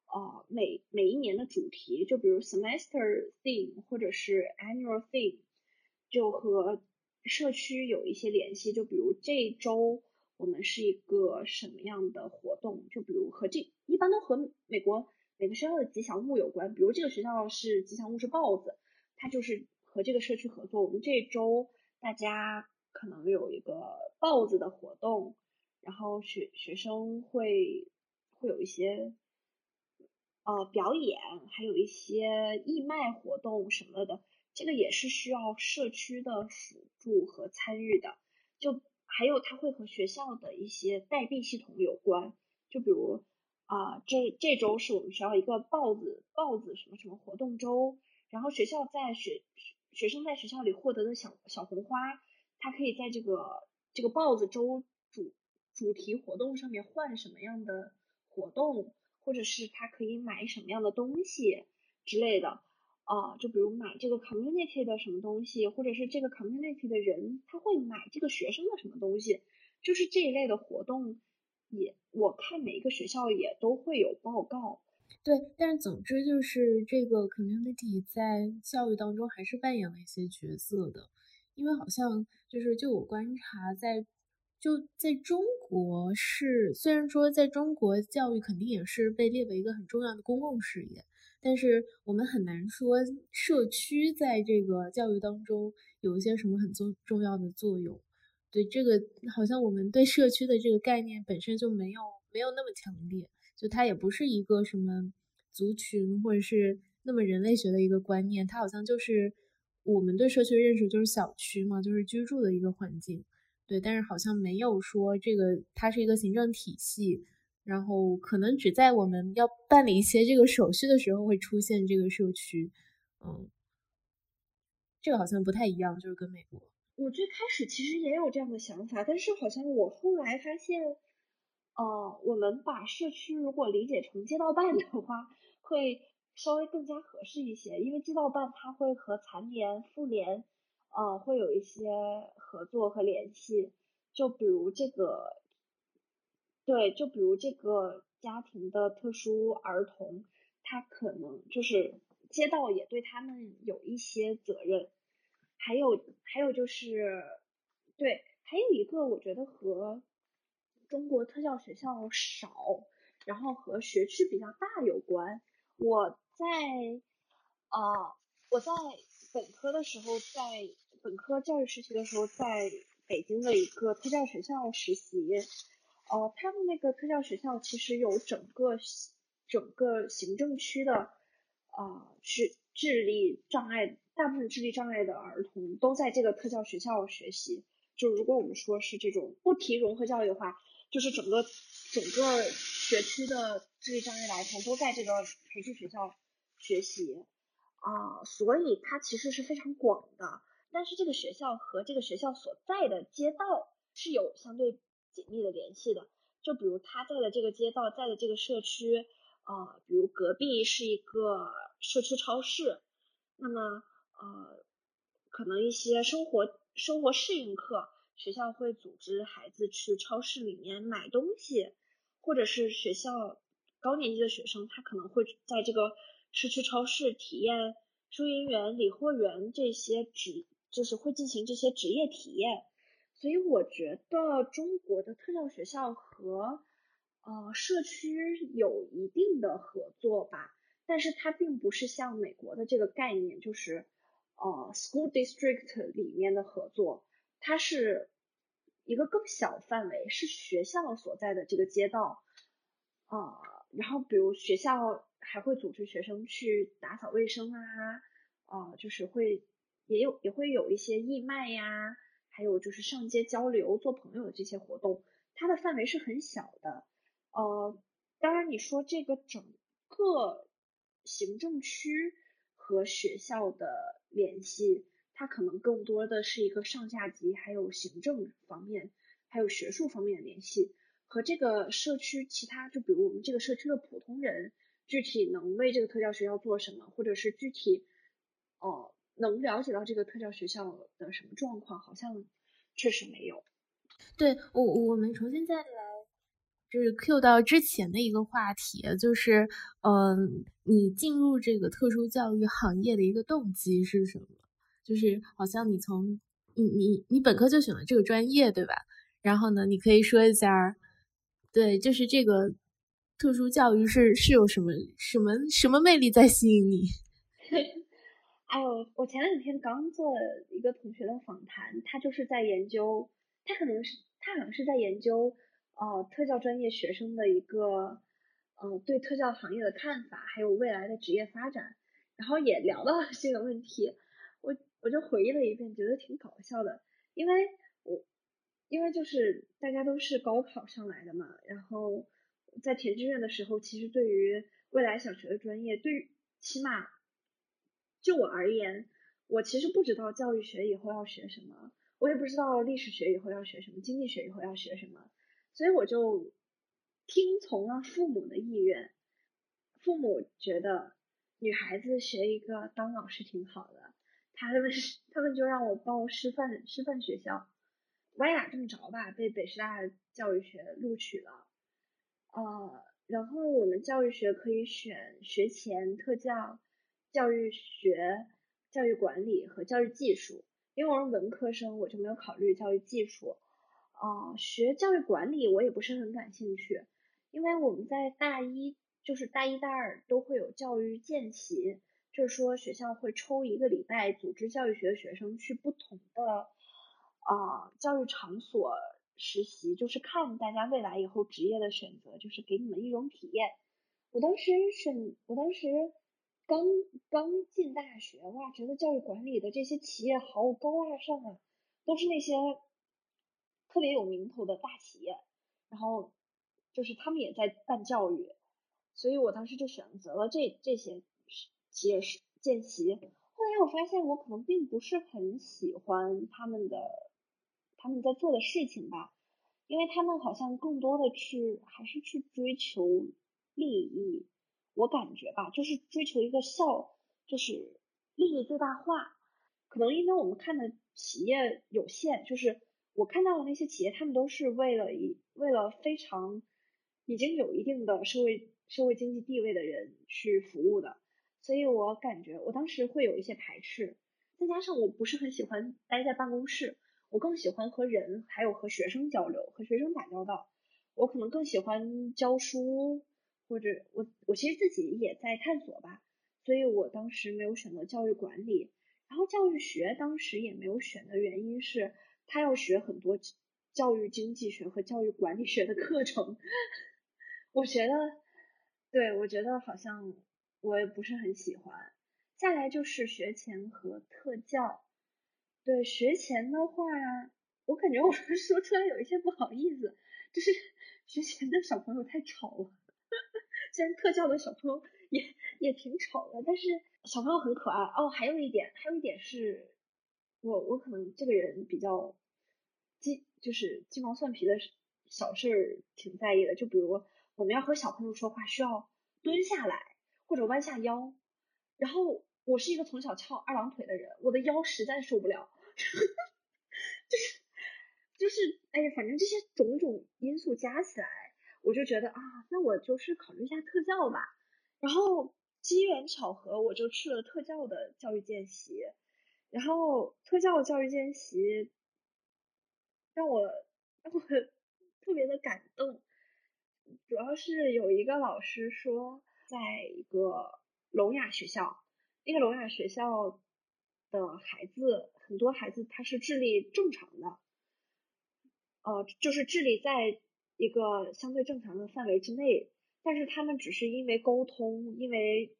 呃每每一年的主题，就比如 semester theme 或者是 annual theme，就和社区有一些联系，就比如这周我们是一个什么样的活动，就比如和这一般都和美国。每个学校的吉祥物有关，比如这个学校是吉祥物是豹子，它就是和这个社区合作。我们这周大家可能有一个豹子的活动，然后学学生会会有一些呃表演，还有一些义卖活动什么的，这个也是需要社区的辅助和参与的。就还有它会和学校的一些代币系统有关，就比如。啊，这这周是我们学校一个豹子豹子什么什么活动周，然后学校在学学生在学校里获得的小小红花，它可以在这个这个豹子周主主题活动上面换什么样的活动，或者是他可以买什么样的东西之类的啊，就比如买这个 community 的什么东西，或者是这个 community 的人他会买这个学生的什么东西，就是这一类的活动。也，我看每一个学校也都会有报告。对，但是总之就是这个 community 在教育当中还是扮演了一些角色的，因为好像就是就我观察，在就在中国是，虽然说在中国教育肯定也是被列为一个很重要的公共事业，但是我们很难说社区在这个教育当中有一些什么很重重要的作用。对这个，好像我们对社区的这个概念本身就没有没有那么强烈，就它也不是一个什么族群或者是那么人类学的一个观念，它好像就是我们对社区的认识就是小区嘛，就是居住的一个环境。对，但是好像没有说这个它是一个行政体系，然后可能只在我们要办理一些这个手续的时候会出现这个社区。嗯，这个好像不太一样，就是跟美国。我最开始其实也有这样的想法，但是好像我后来发现，呃，我们把社区如果理解成街道办的话，会稍微更加合适一些，因为街道办它会和残联、妇联，呃，会有一些合作和联系。就比如这个，对，就比如这个家庭的特殊儿童，他可能就是街道也对他们有一些责任。还有还有就是，对，还有一个我觉得和中国特教学校少，然后和学区比较大有关。我在呃我在本科的时候，在本科教育实习的时候，在北京的一个特教学校实习。呃，他们那个特教学校其实有整个整个行政区的啊，是智力障碍。大部分智力障碍的儿童都在这个特教学校学习。就如果我们说是这种不提融合教育的话，就是整个整个学区的智力障碍的儿童都在这个培训学校学习啊，所以它其实是非常广的。但是这个学校和这个学校所在的街道是有相对紧密的联系的。就比如他在的这个街道，在的这个社区啊，比如隔壁是一个社区超市，那么。呃，可能一些生活生活适应课，学校会组织孩子去超市里面买东西，或者是学校高年级的学生，他可能会在这个社区超市体验收银员、理货员这些职，就是会进行这些职业体验。所以我觉得中国的特教学校和呃社区有一定的合作吧，但是它并不是像美国的这个概念，就是。呃，school district 里面的合作，它是一个更小范围，是学校所在的这个街道啊。然后，比如学校还会组织学生去打扫卫生啊，啊，就是会也有也会有一些义卖呀，还有就是上街交流、做朋友的这些活动，它的范围是很小的。呃，当然你说这个整个行政区和学校的。联系，它可能更多的是一个上下级，还有行政方面，还有学术方面的联系，和这个社区其他，就比如我们这个社区的普通人，具体能为这个特教学校做什么，或者是具体，哦，能了解到这个特教学校的什么状况，好像确实没有。对我，我们重新再来，就是 Q 到之前的一个话题，就是，嗯。你进入这个特殊教育行业的一个动机是什么？就是好像你从你你你本科就选了这个专业，对吧？然后呢，你可以说一下，对，就是这个特殊教育是是有什么什么什么魅力在吸引你？<laughs> 哎呦，我前两天刚做一个同学的访谈，他就是在研究，他可能是他好像是在研究呃特教专业学生的一个。嗯，对特教行业的看法，还有未来的职业发展，然后也聊到了这个问题，我我就回忆了一遍，觉得挺搞笑的，因为我因为就是大家都是高考上来的嘛，然后在填志愿的时候，其实对于未来想学的专业，对于起码就我而言，我其实不知道教育学以后要学什么，我也不知道历史学以后要学什么，经济学以后要学什么，所以我就。听从了父母的意愿，父母觉得女孩子学一个当老师挺好的，他们他们就让我报师范师范学校，歪打正着吧，被北师大教育学录取了。呃，然后我们教育学可以选学前特教、教育学、教育管理和教育技术，因为我是文科生，我就没有考虑教育技术。啊，学教育管理我也不是很感兴趣。因为我们在大一，就是大一、大二都会有教育见习，就是说学校会抽一个礼拜，组织教育学的学生去不同的啊教育场所实习，就是看大家未来以后职业的选择，就是给你们一种体验。我当时选，我当时刚刚进大学，哇，觉得教育管理的这些企业好高大上啊，都是那些特别有名头的大企业，然后。就是他们也在办教育，所以我当时就选择了这这些企业是见习。后来我发现我可能并不是很喜欢他们的他们在做的事情吧，因为他们好像更多的去还是去追求利益，我感觉吧，就是追求一个效，就是利益最大化。可能因为我们看的企业有限，就是我看到的那些企业，他们都是为了一为了非常。已经有一定的社会社会经济地位的人去服务的，所以我感觉我当时会有一些排斥，再加上我不是很喜欢待在办公室，我更喜欢和人还有和学生交流，和学生打交道，我可能更喜欢教书，或者我我其实自己也在探索吧，所以我当时没有选择教育管理，然后教育学当时也没有选的原因是，他要学很多教育经济学和教育管理学的课程。我觉得，对我觉得好像我也不是很喜欢。再来就是学前和特教。对学前的话，我感觉我 <laughs> 说出来有一些不好意思，就是 <laughs> 学前的小朋友太吵了。虽然特教的小朋友也也挺丑的，但是小朋友很可爱。哦，还有一点，还有一点是，我我可能这个人比较鸡，就是鸡毛蒜皮的小事儿挺在意的，就比如。我们要和小朋友说话，需要蹲下来或者弯下腰。然后我是一个从小翘二郎腿的人，我的腰实在受不了，<laughs> 就是就是，哎呀，反正这些种种因素加起来，我就觉得啊，那我就是考虑一下特教吧。然后机缘巧合，我就去了特教的教育见习。然后特教教育见习让我让我 <laughs> 特别的感动。主要是有一个老师说，在一个聋哑学校，那个聋哑学校的孩子，很多孩子他是智力正常的，呃，就是智力在一个相对正常的范围之内，但是他们只是因为沟通，因为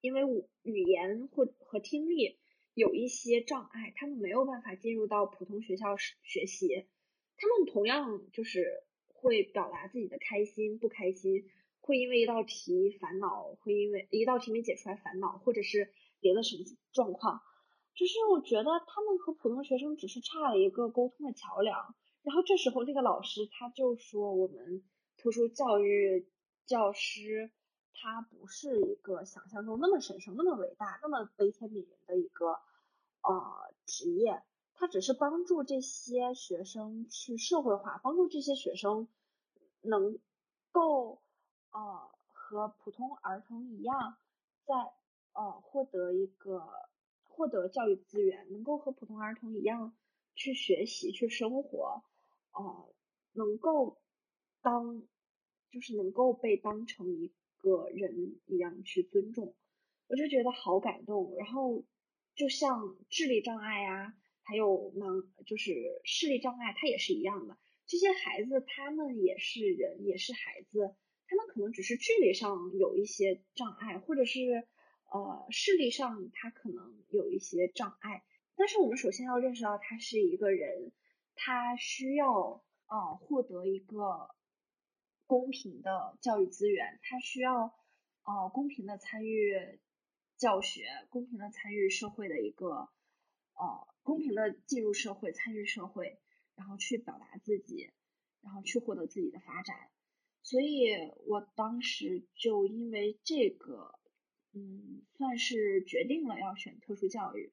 因为语言或和听力有一些障碍，他们没有办法进入到普通学校学习，他们同样就是。会表达自己的开心不开心，会因为一道题烦恼，会因为一道题没解出来烦恼，或者是别的什么状况。就是我觉得他们和普通学生只是差了一个沟通的桥梁。然后这时候那个老师他就说，我们特殊教育教师他不是一个想象中那么神圣、那么伟大、那么悲天悯人的一个呃职业。他只是帮助这些学生去社会化，帮助这些学生能够呃和普通儿童一样，在呃获得一个获得教育资源，能够和普通儿童一样去学习去生活，呃能够当就是能够被当成一个人一样去尊重，我就觉得好感动。然后就像智力障碍啊。还有盲就是视力障碍，他也是一样的。这些孩子他们也是人，也是孩子，他们可能只是智力上有一些障碍，或者是呃视力上他可能有一些障碍。但是我们首先要认识到他是一个人，他需要呃获得一个公平的教育资源，他需要呃公平的参与教学，公平的参与社会的一个呃。公平的进入社会，参与社会，然后去表达自己，然后去获得自己的发展。所以我当时就因为这个，嗯，算是决定了要选特殊教育。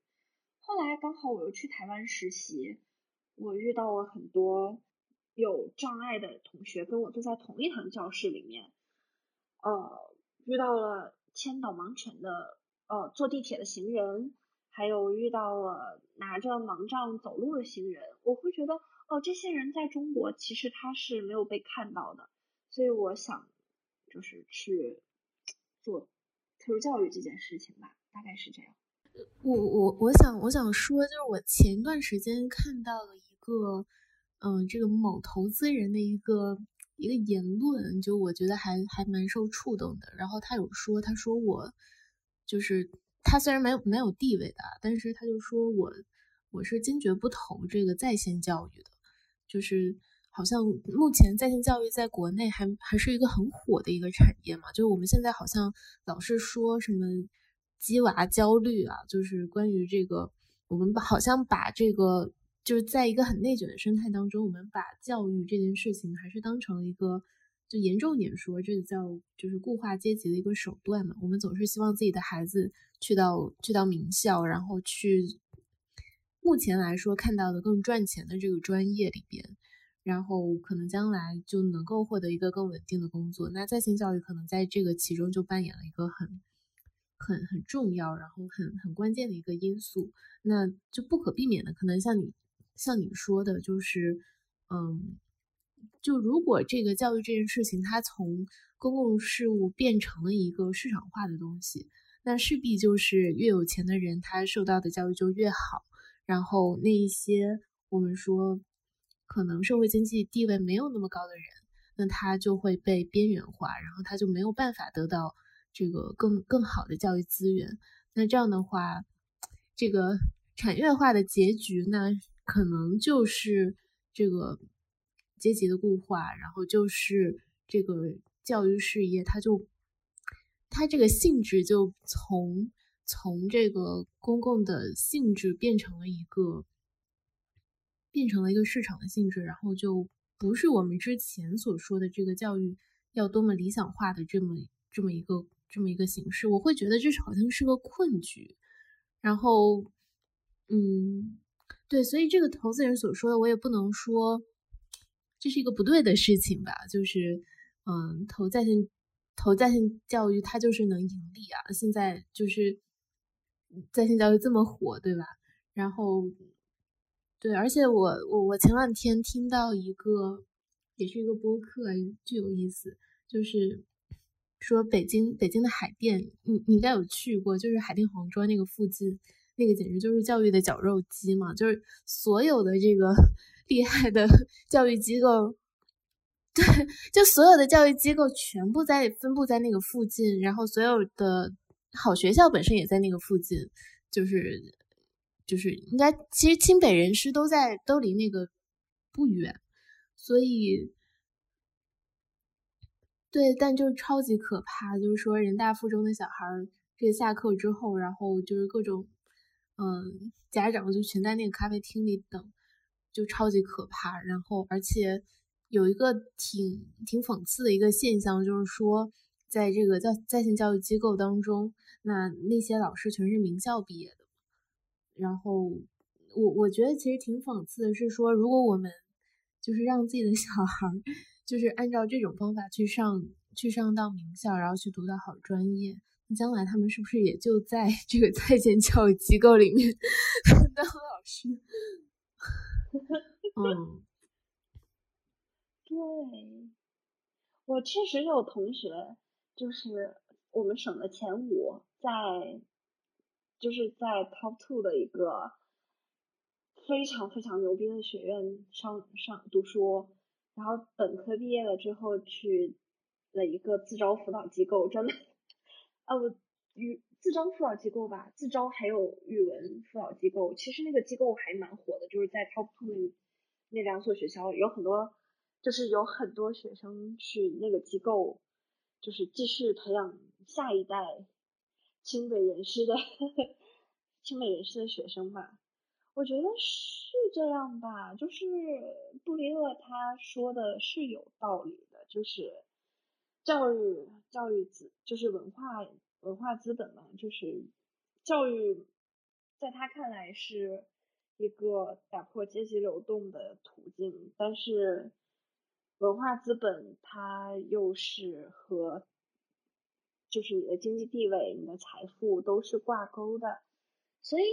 后来刚好我又去台湾实习，我遇到了很多有障碍的同学，跟我坐在同一堂教室里面，呃，遇到了牵导盲犬的，呃，坐地铁的行人。还有遇到了拿着盲杖走路的行人，我会觉得哦，这些人在中国其实他是没有被看到的，所以我想就是去做特殊教育这件事情吧，大概是这样。我我我想我想说，就是我前段时间看到了个嗯，这个某投资人的一个一个言论，就我觉得还还蛮受触动的。然后他有说，他说我就是。他虽然没有没有地位的，但是他就说我我是坚决不投这个在线教育的，就是好像目前在线教育在国内还还是一个很火的一个产业嘛，就是我们现在好像老是说什么鸡娃焦虑啊，就是关于这个我们好像把这个就是在一个很内卷的生态当中，我们把教育这件事情还是当成了一个。就严重点说，这个叫就是固化阶级的一个手段嘛。我们总是希望自己的孩子去到去到名校，然后去目前来说看到的更赚钱的这个专业里边，然后可能将来就能够获得一个更稳定的工作。那在线教育可能在这个其中就扮演了一个很很很重要，然后很很关键的一个因素。那就不可避免的，可能像你像你说的，就是嗯。就如果这个教育这件事情，它从公共事务变成了一个市场化的东西，那势必就是越有钱的人，他受到的教育就越好。然后那一些我们说可能社会经济地位没有那么高的人，那他就会被边缘化，然后他就没有办法得到这个更更好的教育资源。那这样的话，这个产业化的结局，那可能就是这个。阶级的固化，然后就是这个教育事业，它就它这个性质就从从这个公共的性质变成了一个变成了一个市场的性质，然后就不是我们之前所说的这个教育要多么理想化的这么这么一个这么一个形式。我会觉得这是好像是个困局。然后，嗯，对，所以这个投资人所说的，我也不能说。这是一个不对的事情吧？就是，嗯，投在线投在线教育，它就是能盈利啊！现在就是在线教育这么火，对吧？然后，对，而且我我我前两天听到一个，也是一个播客，巨有意思，就是说北京北京的海淀，你你应该有去过，就是海淀黄庄那个附近，那个简直就是教育的绞肉机嘛，就是所有的这个。<laughs> 厉害的教育机构，对，就所有的教育机构全部在分布在那个附近，然后所有的好学校本身也在那个附近，就是就是应该其实清北人师都在都离那个不远，所以对，但就是超级可怕，就是说人大附中的小孩儿，这下课之后，然后就是各种嗯家长就全在那个咖啡厅里等。就超级可怕，然后而且有一个挺挺讽刺的一个现象，就是说，在这个教在线教育机构当中，那那些老师全是名校毕业的。然后我我觉得其实挺讽刺的是说，如果我们就是让自己的小孩就是按照这种方法去上去上到名校，然后去读到好专业，将来他们是不是也就在 <laughs> 这个在线教育机构里面当老师？<laughs> 嗯，<laughs> 对，我确实有同学，就是我们省的前五，在就是在 top two 的一个非常非常牛逼的学院上上读书，然后本科毕业了之后去了一个自招辅导机构，专门啊我语自招辅导机构吧，自招还有语文辅导机构，其实那个机构还蛮火的，就是在 top two 那那两所学校有很多，就是有很多学生去那个机构，就是继续培养下一代清北人士的 <laughs> 清北人士的学生吧。我觉得是这样吧，就是布里厄他说的是有道理的，就是教育教育资就是文化文化资本嘛，就是教育在他看来是。一个打破阶级流动的途径，但是文化资本它又是和就是你的经济地位、你的财富都是挂钩的，所以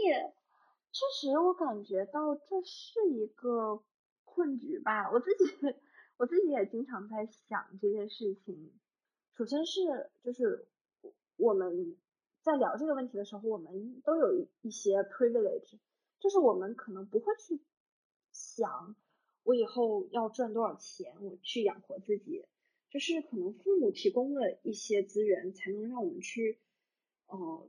确实我感觉到这是一个困局吧。我自己 <laughs> 我自己也经常在想这件事情。首先是就是我们在聊这个问题的时候，我们都有一一些 privilege。就是我们可能不会去想我以后要赚多少钱，我去养活自己。就是可能父母提供了一些资源，才能让我们去呃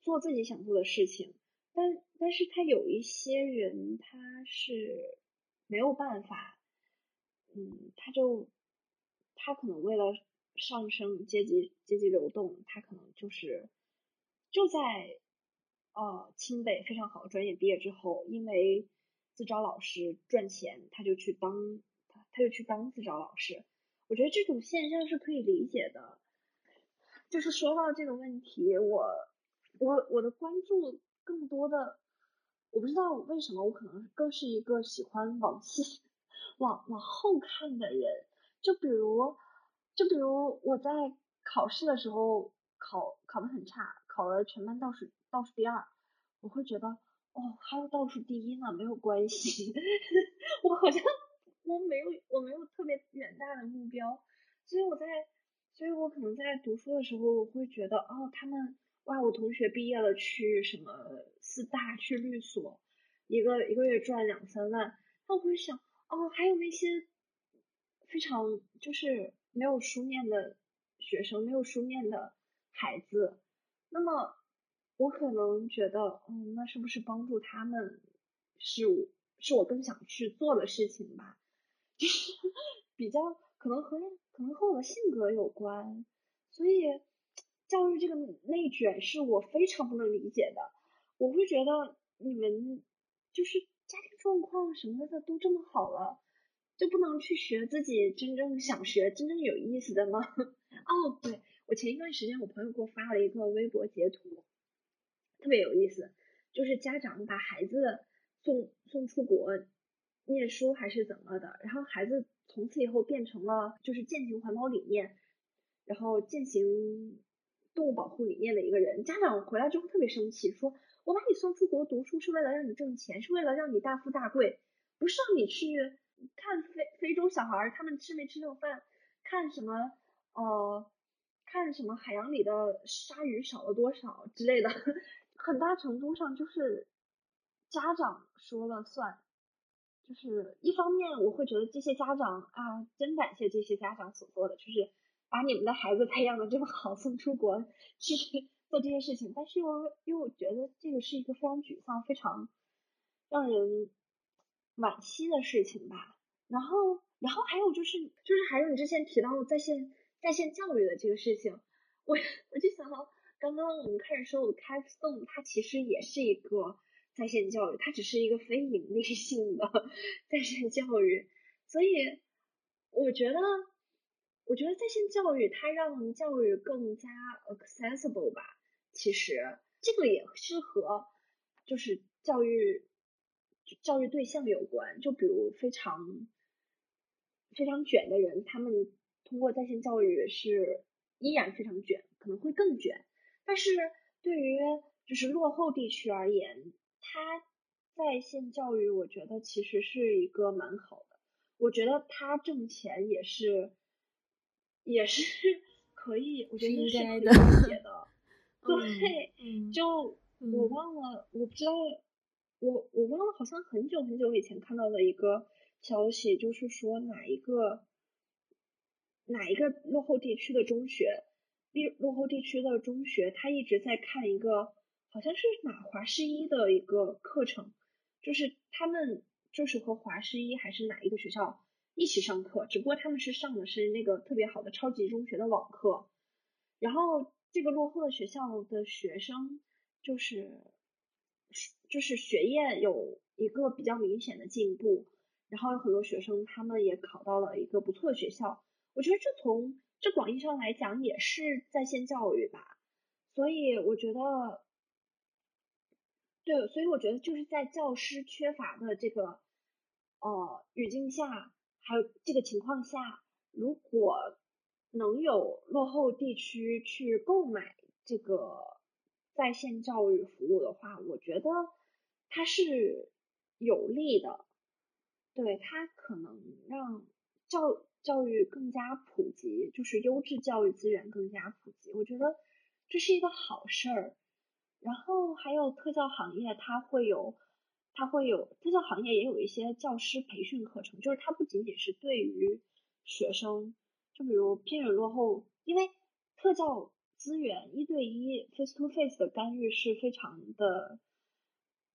做自己想做的事情。但但是他有一些人他是没有办法，嗯，他就他可能为了上升阶级阶级流动，他可能就是就在。呃，清北非常好的专业毕业之后，因为自招老师赚钱，他就去当他他就去当自招老师。我觉得这种现象是可以理解的。就是说到这个问题，我我我的关注更多的，我不知道为什么，我可能更是一个喜欢网系往 <laughs> 往后看的人，就比如就比如我在考试的时候考考得很差，考了全班倒数倒数第二，我会觉得哦还有倒数第一呢，没有关系，<laughs> 我好像我没有我没有特别远大的目标，所以我在所以我可能在读书的时候，我会觉得哦他们哇我同学毕业了去什么四大去律所。一个一个月赚两三万，那我会想，哦，还有那些非常就是没有书面的学生，没有书面的孩子，那么我可能觉得，嗯，那是不是帮助他们是我是我更想去做的事情吧？<laughs> 就是比较可能和可能和我的性格有关，所以教育这个内卷是我非常不能理解的，我会觉得你们。就是家庭状况什么的都这么好了，就不能去学自己真正想学、真正有意思的吗？<laughs> 哦，对，我前一段时间我朋友给我发了一个微博截图，特别有意思，就是家长把孩子送送出国念书还是怎么的，然后孩子从此以后变成了就是践行环保理念，然后践行动物保护理念的一个人，家长回来之后特别生气，说。我把你送出国读书是为了让你挣钱，是为了让你大富大贵，不是让你去看非非洲小孩他们吃没吃上饭，看什么呃看什么海洋里的鲨鱼少了多少之类的，很大程度上就是家长说了算。就是一方面我会觉得这些家长啊，真感谢这些家长所做的，就是把你们的孩子培养的这么好，送出国去。做这些事情，但是又又觉得这个是一个非常沮丧、非常让人惋惜的事情吧。然后，然后还有就是，就是还有你之前提到在线在线教育的这个事情，我我就想到刚刚我们开始说的 Capstone，它其实也是一个在线教育，它只是一个非盈利性的 <laughs> 在线教育，所以我觉得。我觉得在线教育它让教育更加 accessible 吧。其实这个也是和就是教育教育对象有关，就比如非常非常卷的人，他们通过在线教育是依然非常卷，可能会更卷。但是对于就是落后地区而言，它在线教育我觉得其实是一个蛮好的，我觉得他挣钱也是也是 <laughs> 可以，我觉得是可以理解的。对，就我忘了，我不知道，我我忘了，好像很久很久以前看到的一个消息，就是说哪一个哪一个落后地区的中学，落落后地区的中学，他一直在看一个，好像是哪华师一的一个课程，就是他们就是和华师一还是哪一个学校一起上课，只不过他们是上的是那个特别好的超级中学的网课，然后。这个落后的学校的学生，就是就是学业有一个比较明显的进步，然后有很多学生他们也考到了一个不错的学校。我觉得这从这广义上来讲也是在线教育吧。所以我觉得，对，所以我觉得就是在教师缺乏的这个呃语境下，还有这个情况下，如果。能有落后地区去购买这个在线教育服务的话，我觉得它是有利的，对它可能让教教育更加普及，就是优质教育资源更加普及，我觉得这是一个好事儿。然后还有特教行业，它会有它会有特教行业也有一些教师培训课程，就是它不仅仅是对于学生。就比如偏远落后，因为特教资源一对一 face to face 的干预是非常的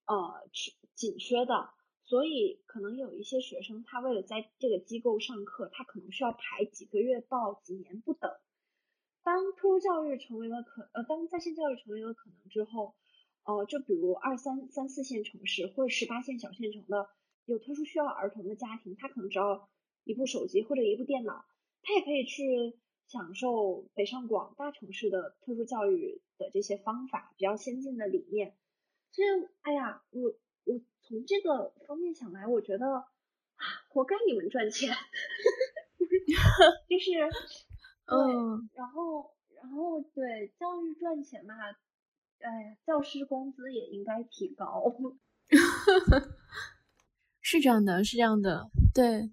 呃紧缺的，所以可能有一些学生他为了在这个机构上课，他可能需要排几个月到几年不等。当特殊教育成为了可呃当在线教育成为了可能之后，呃就比如二三三四线城市或者十八线小县城的有特殊需要儿童的家庭，他可能只要一部手机或者一部电脑。他也可以去享受北上广大城市的特殊教育的这些方法，比较先进的理念。所以，哎呀，我我从这个方面想来，我觉得啊，活该你们赚钱，<laughs> 就是，<laughs> 嗯，然后然后对教育赚钱嘛，哎，教师工资也应该提高，<laughs> 是这样的，是这样的，对。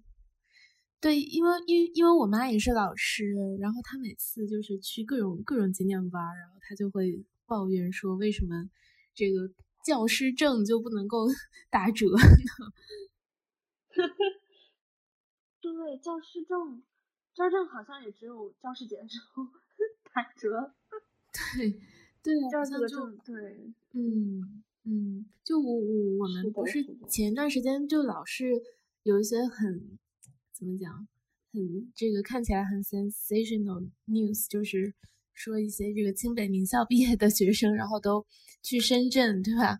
对，因为因为因为我妈也是老师，然后她每次就是去各种各种景点玩，然后她就会抱怨说，为什么这个教师证就不能够 <laughs> 打折呢？<laughs> <laughs> 对，教师证，教师证好像也只有教师节的时候打折。对对，教师证，对，嗯嗯，就我我我们不是前段时间就老是有一些很。怎么讲？很这个看起来很 sensational news，就是说一些这个清北名校毕业的学生，然后都去深圳，对吧？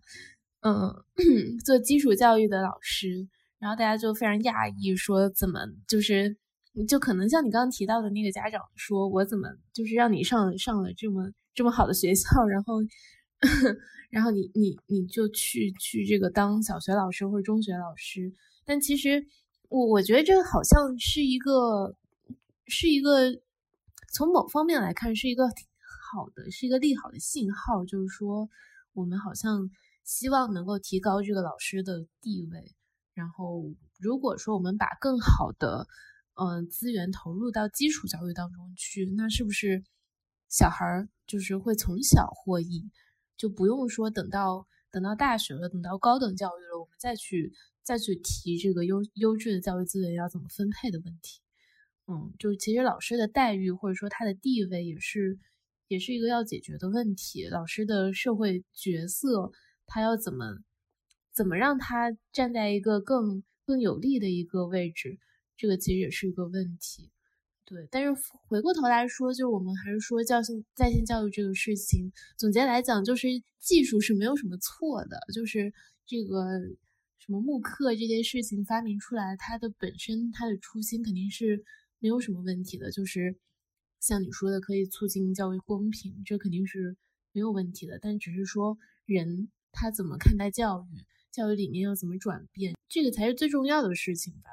嗯，<clears throat> 做基础教育的老师，然后大家就非常讶异，说怎么就是就可能像你刚刚提到的那个家长说，我怎么就是让你上上了这么这么好的学校，然后 <laughs> 然后你你你就去去这个当小学老师或者中学老师，但其实。我我觉得这好像是一个，是一个从某方面来看是一个挺好的，是一个利好的信号，就是说我们好像希望能够提高这个老师的地位。然后如果说我们把更好的嗯资源投入到基础教育当中去，那是不是小孩儿就是会从小获益，就不用说等到等到大学了，等到高等教育了，我们再去。再去提这个优优质的教育资源要怎么分配的问题，嗯，就其实老师的待遇或者说他的地位也是也是一个要解决的问题。老师的社会角色，他要怎么怎么让他站在一个更更有利的一个位置，这个其实也是一个问题。对，但是回过头来说，就我们还是说教线在线教育这个事情，总结来讲，就是技术是没有什么错的，就是这个。什么慕课这件事情发明出来，它的本身它的初心肯定是没有什么问题的，就是像你说的，可以促进教育公平，这肯定是没有问题的。但只是说人他怎么看待教育，教育理念要怎么转变，这个才是最重要的事情吧。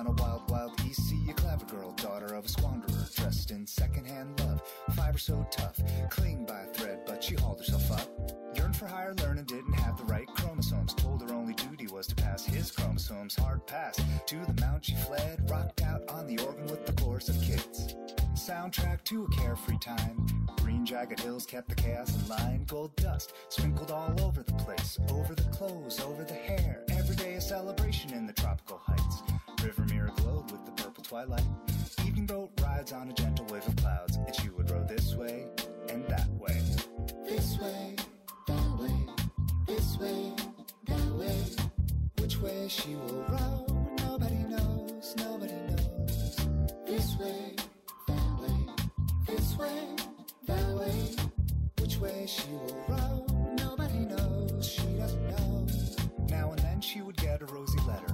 On a wild, wild east. See a clever girl, daughter of a squanderer, dressed in secondhand love. Fiber so tough, cling by a thread, but she hauled herself up. Yearned for higher learning, didn't have the right chromosomes. Told her only duty was to pass his chromosomes. Hard pass to the mount she fled, rocked out on the organ with the chorus of kids. Soundtrack to a carefree time. Green jagged hills kept the chaos in line. Gold dust sprinkled all over the place. Over the clothes, over the hair. Every day a celebration in the tropical heights. River mirror glowed with the purple twilight. Evening boat rides on a gentle wave of clouds. And she would row this way and that way. This way, that way, this way, that way. Which way she will row, nobody knows, nobody knows. This way, that way, this way, that way. Which way she will row, nobody knows, she doesn't know. Now and then she would get a rosy letter.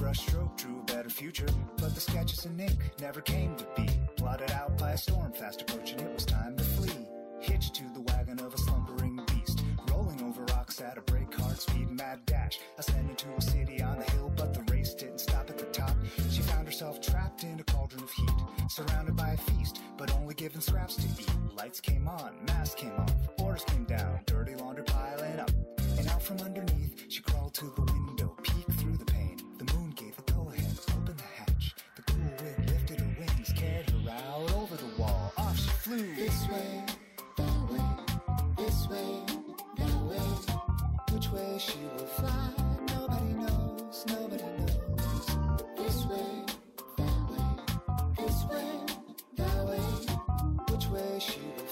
Brushstroke drew a better future, but the sketches in ink never came to be. Blotted out by a storm fast approaching, it was time to flee. Hitched to the wagon of a slumbering beast, rolling over rocks at a break hard speed, mad dash, ascending to a city on the hill, but the race didn't stop at the top. She found herself trapped in a cauldron of heat, surrounded by a feast, but only given scraps to eat. Lights came on, masks came off, orders came down, dirty laundry piling up, and out from underneath way she will fly. Nobody knows, nobody knows. This way, that way, this way, that way. Which way she will fly?